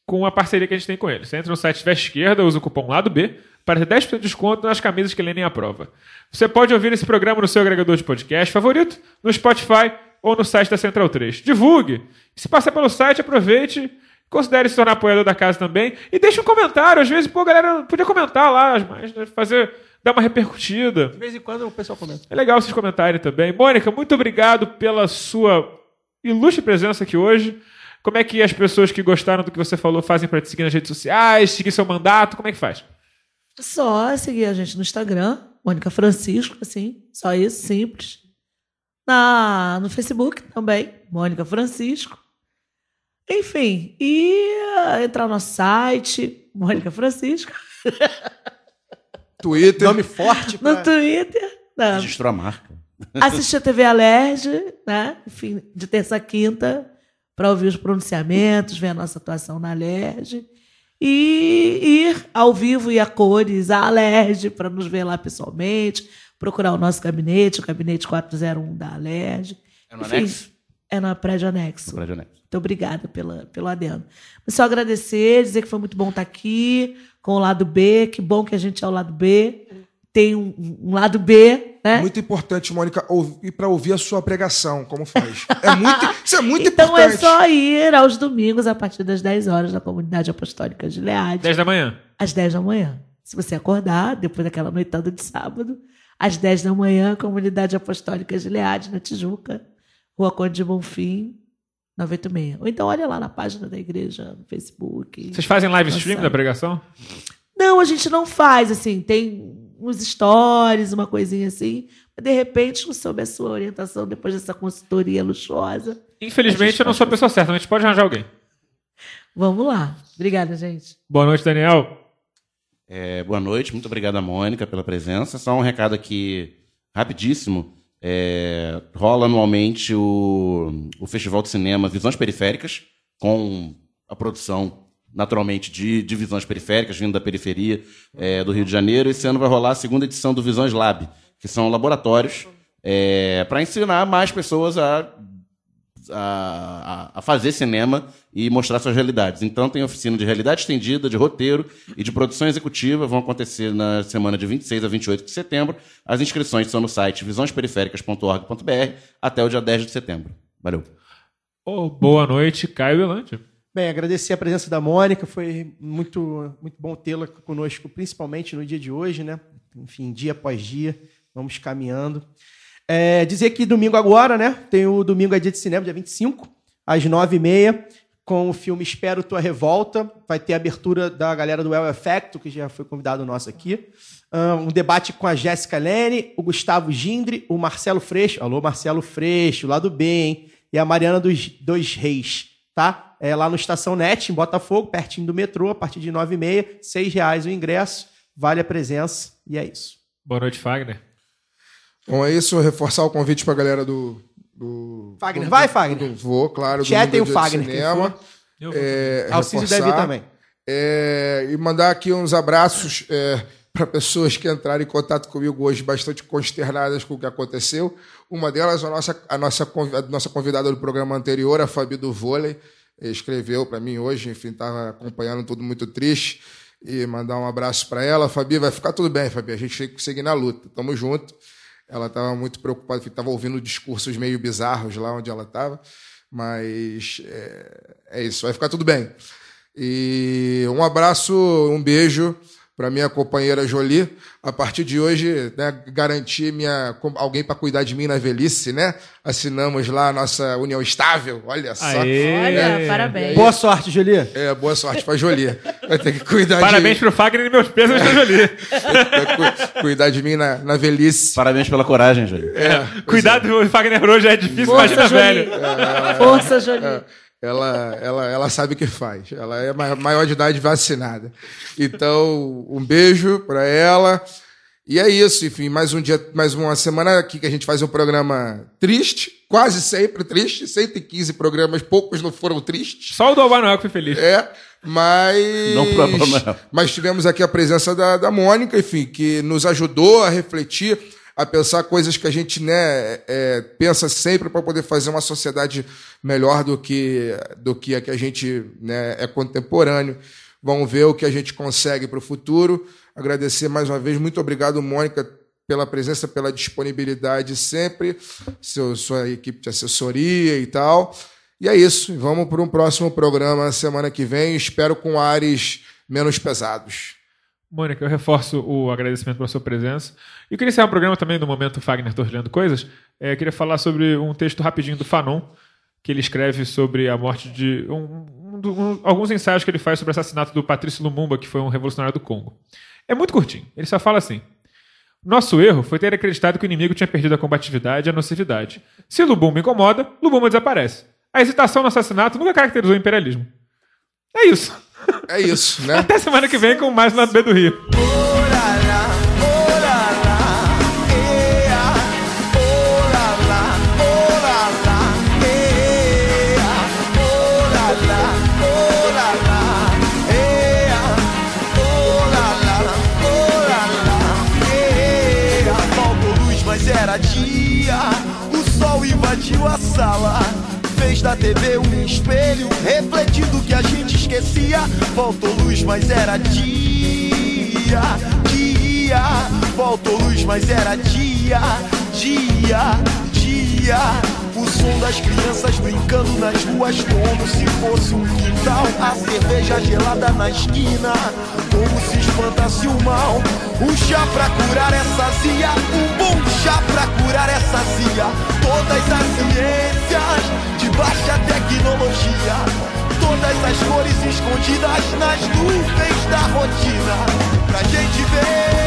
com a parceria que a gente tem com eles. Você entra no site Veste Esquerda, usa o cupom lado B para ter 10% de desconto nas camisas que Lenin aprova. Você pode ouvir esse programa no seu agregador de podcast favorito, no Spotify ou no site da Central 3. Divulgue! Se passar pelo site, aproveite, considere se tornar apoiador da casa também e deixe um comentário. Às vezes, pô, galera, podia comentar lá, mas né, fazer, dar uma repercutida. De vez em quando o pessoal comenta. É legal vocês comentarem também. Mônica, muito obrigado pela sua ilustre presença aqui hoje. Como é que as pessoas que gostaram do que você falou fazem para te seguir nas redes sociais, seguir seu mandato? Como é que faz? Só seguir a gente no Instagram, Mônica Francisco, assim, só isso, simples. Na, no Facebook também, Mônica Francisco. Enfim, e ah, entrar no nosso site, Mônica Francisco. Twitter. Nome forte No pra... Twitter. né? Registrou a marca. Assistir a TV Alerj, né? Enfim, de terça a quinta, para ouvir os pronunciamentos, ver a nossa atuação na Alerj. E ir ao vivo e a cores à Alerj, para nos ver lá pessoalmente, procurar o nosso gabinete, o gabinete 401 da Alerj. É no Enfim, anexo? É no prédio anexo. No prédio anexo. Muito obrigada pela, pelo adendo. Mas só agradecer, dizer que foi muito bom estar aqui com o lado B. Que bom que a gente é o lado B. Tem um, um lado B, né? Muito importante, Mônica, ouvir para ouvir a sua pregação, como faz. É muito, isso é muito então importante. é só ir aos domingos a partir das 10 horas na comunidade apostólica de Leade, 10 da manhã. às 10 da manhã. Se você acordar, depois daquela noitada de sábado, às 10 da manhã, comunidade apostólica de Leade, na Tijuca, Rua Conde de Bonfim, 986. Ou então olha lá na página da igreja, no Facebook. Vocês fazem live stream da pregação? Não, a gente não faz, assim, tem uns stories, uma coisinha assim, mas de repente, sob a sua orientação, depois dessa consultoria luxuosa, Infelizmente, eu não sou a pessoa certa, mas a gente pode arranjar alguém. vamos lá. Obrigada, gente. Boa noite, Daniel. É, boa noite, muito obrigado a Mônica pela presença. Só um recado aqui rapidíssimo. É, rola anualmente o, o Festival de Cinema Visões Periféricas, com a produção, naturalmente, de, de visões periféricas, vindo da periferia é, do Rio de Janeiro. Esse ano vai rolar a segunda edição do Visões Lab, que são laboratórios para ensinar mais pessoas a a, a- a fazer cinema e mostrar suas realidades. Então tem oficina de realidade estendida, de roteiro e de produção executiva. Vão acontecer na semana de 26 a 28 de setembro. As inscrições são no site visõesperiféricas.org.br até o dia 10 de setembro. Valeu. Oh, boa noite, Caio Belante. Bem, agradecer a presença da Mônica, foi muito, muito bom tê-la conosco, principalmente no dia de hoje, né? Enfim, dia após dia, vamos caminhando. É, dizer que domingo agora, né? Tem o domingo é dia de cinema, dia 25, às 9h30, com o filme Espero Tua Revolta. Vai ter a abertura da galera do El Effecto, que já foi convidado nosso aqui. Um debate com a Jéssica Lene, o Gustavo Gindre, o Marcelo Freixo. Alô, Marcelo Freixo, lá do bem, hein? E a Mariana dos Dois Reis, tá? É lá no Estação Net, em Botafogo, pertinho do metrô, a partir de 9h30, 6 reais o ingresso, vale a presença, e é isso. Boa noite, Fagner. Bom, é isso. Reforçar o convite para a galera do. do Fagner, do- vai, Fagner. do- Vou, claro. Chat domingo tem é o Fagner, quem Cinema. for. Eu É, Alciso reforçar, deve ir também. é, e mandar aqui uns abraços para pessoas que entraram em contato comigo hoje, bastante consternadas com o que aconteceu. Uma delas, a nossa, a nossa, a nossa convidada do programa anterior, a Fabi do Vôlei, escreveu para mim hoje, enfim, estava acompanhando tudo muito triste. E mandar um abraço para ela. Fabi, vai ficar tudo bem, Fabi. A gente tem que seguir na luta. Tamo junto. Ela estava muito preocupada, estava ouvindo discursos meio bizarros lá onde ela estava. Mas é, é isso, vai ficar tudo bem. E um abraço, um beijo para minha companheira Jolie. A partir de hoje, né, garantir minha, alguém para cuidar de mim na velhice, né? Assinamos lá a nossa união estável. Olha só. Aê! Olha, parabéns. Boa sorte, Julia. É, boa sorte para Jolie. Vai ter que cuidar Parabéns de pro Fagner e meus pesos da Jolie. vai cu- cuidar de mim na, na velhice. Parabéns pela coragem, Júlio. É, Cuidado, o Fagner hoje é difícil, Força, imagina Jolie. velho. Força, Jolie. Ela, ela, ela sabe o que faz. Ela é ma- maior de idade vacinada. Então, um beijo para ela. E é isso, enfim, mais um dia, mais uma semana aqui que a gente faz um programa triste, quase sempre triste, 115 programas, poucos não foram tristes. Só o do Albanoel que foi feliz. É, mas. Não pro Albanoel. Mas tivemos aqui a presença da, da Mônica, enfim, que nos ajudou a refletir, a pensar coisas que a gente né, é, pensa sempre para poder fazer uma sociedade melhor do que, do que a que a gente né, é contemporâneo. Vamos ver o que a gente consegue para o futuro. Agradecer mais uma vez. Muito obrigado, Mônica, pela presença, pela disponibilidade sempre, seu, sua equipe de assessoria e tal. E é isso. Vamos para um próximo programa semana que vem. Espero com ares menos pesados. Mônica, eu reforço o agradecimento pela sua presença. E queria encerrar o programa também no momento Fagner Torlendo Coisas. É, queria falar sobre um texto rapidinho do Fanon, que ele escreve sobre a morte de. Um, um um- alguns ensaios que ele faz sobre o assassinato do Patrício Lumumba, que foi um revolucionário do Congo. É muito curtinho. Ele só fala assim. Nosso erro foi ter acreditado que o inimigo tinha perdido a combatividade e a nocividade. Se Lubumba incomoda, Lubumba desaparece. A hesitação no assassinato nunca caracterizou o imperialismo. É isso. É isso, né? Até semana que vem com mais Lado B do Rio. Faltou luz, mas era dia. O sol invadiu a sala. Fez da TV um espelho, refletindo esquecia. Faltou luz, mas era dia. Dia. Faltou luz, mas era dia. Dia. Dia. O som das crianças brincando nas ruas como se fosse um quintal. A cerveja gelada na esquina, como se espantasse o mal. Um chá pra curar essa zia, um bom chá pra curar essa zia. Todas as ciências de baixa tecnologia. Todas as cores escondidas nas nuvens da rotina. Pra gente ver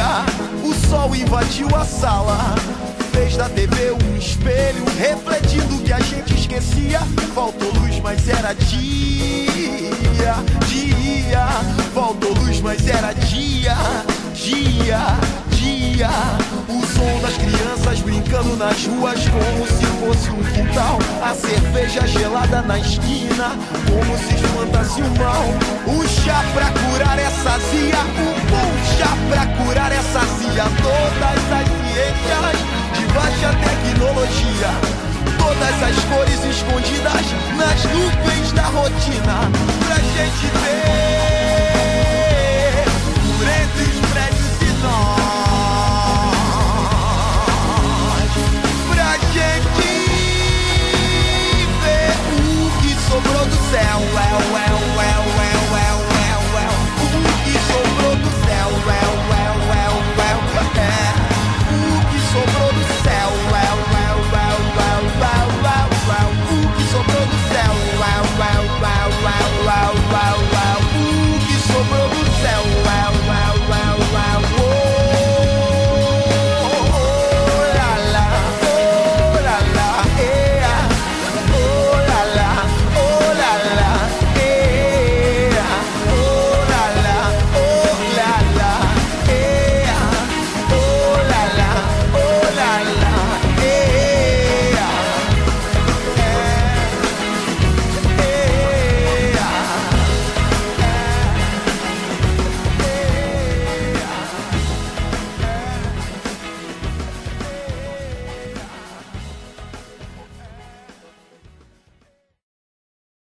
dia. O sol invadiu a sala. Fez da TV um espelho, refletindo que a gente esquecia. Faltou luz, mas era dia. Dia. Faltou luz, mas era dia. Dia dia. O som das crianças brincando nas ruas como se fosse um quintal. A cerveja gelada na esquina como se espantasse o mal. O chá pra curar essa zia, o bom chá pra curar essa zia. Todas as ciências de baixa tecnologia todas as cores escondidas nas nuvens da rotina pra gente ver. sound wow wow.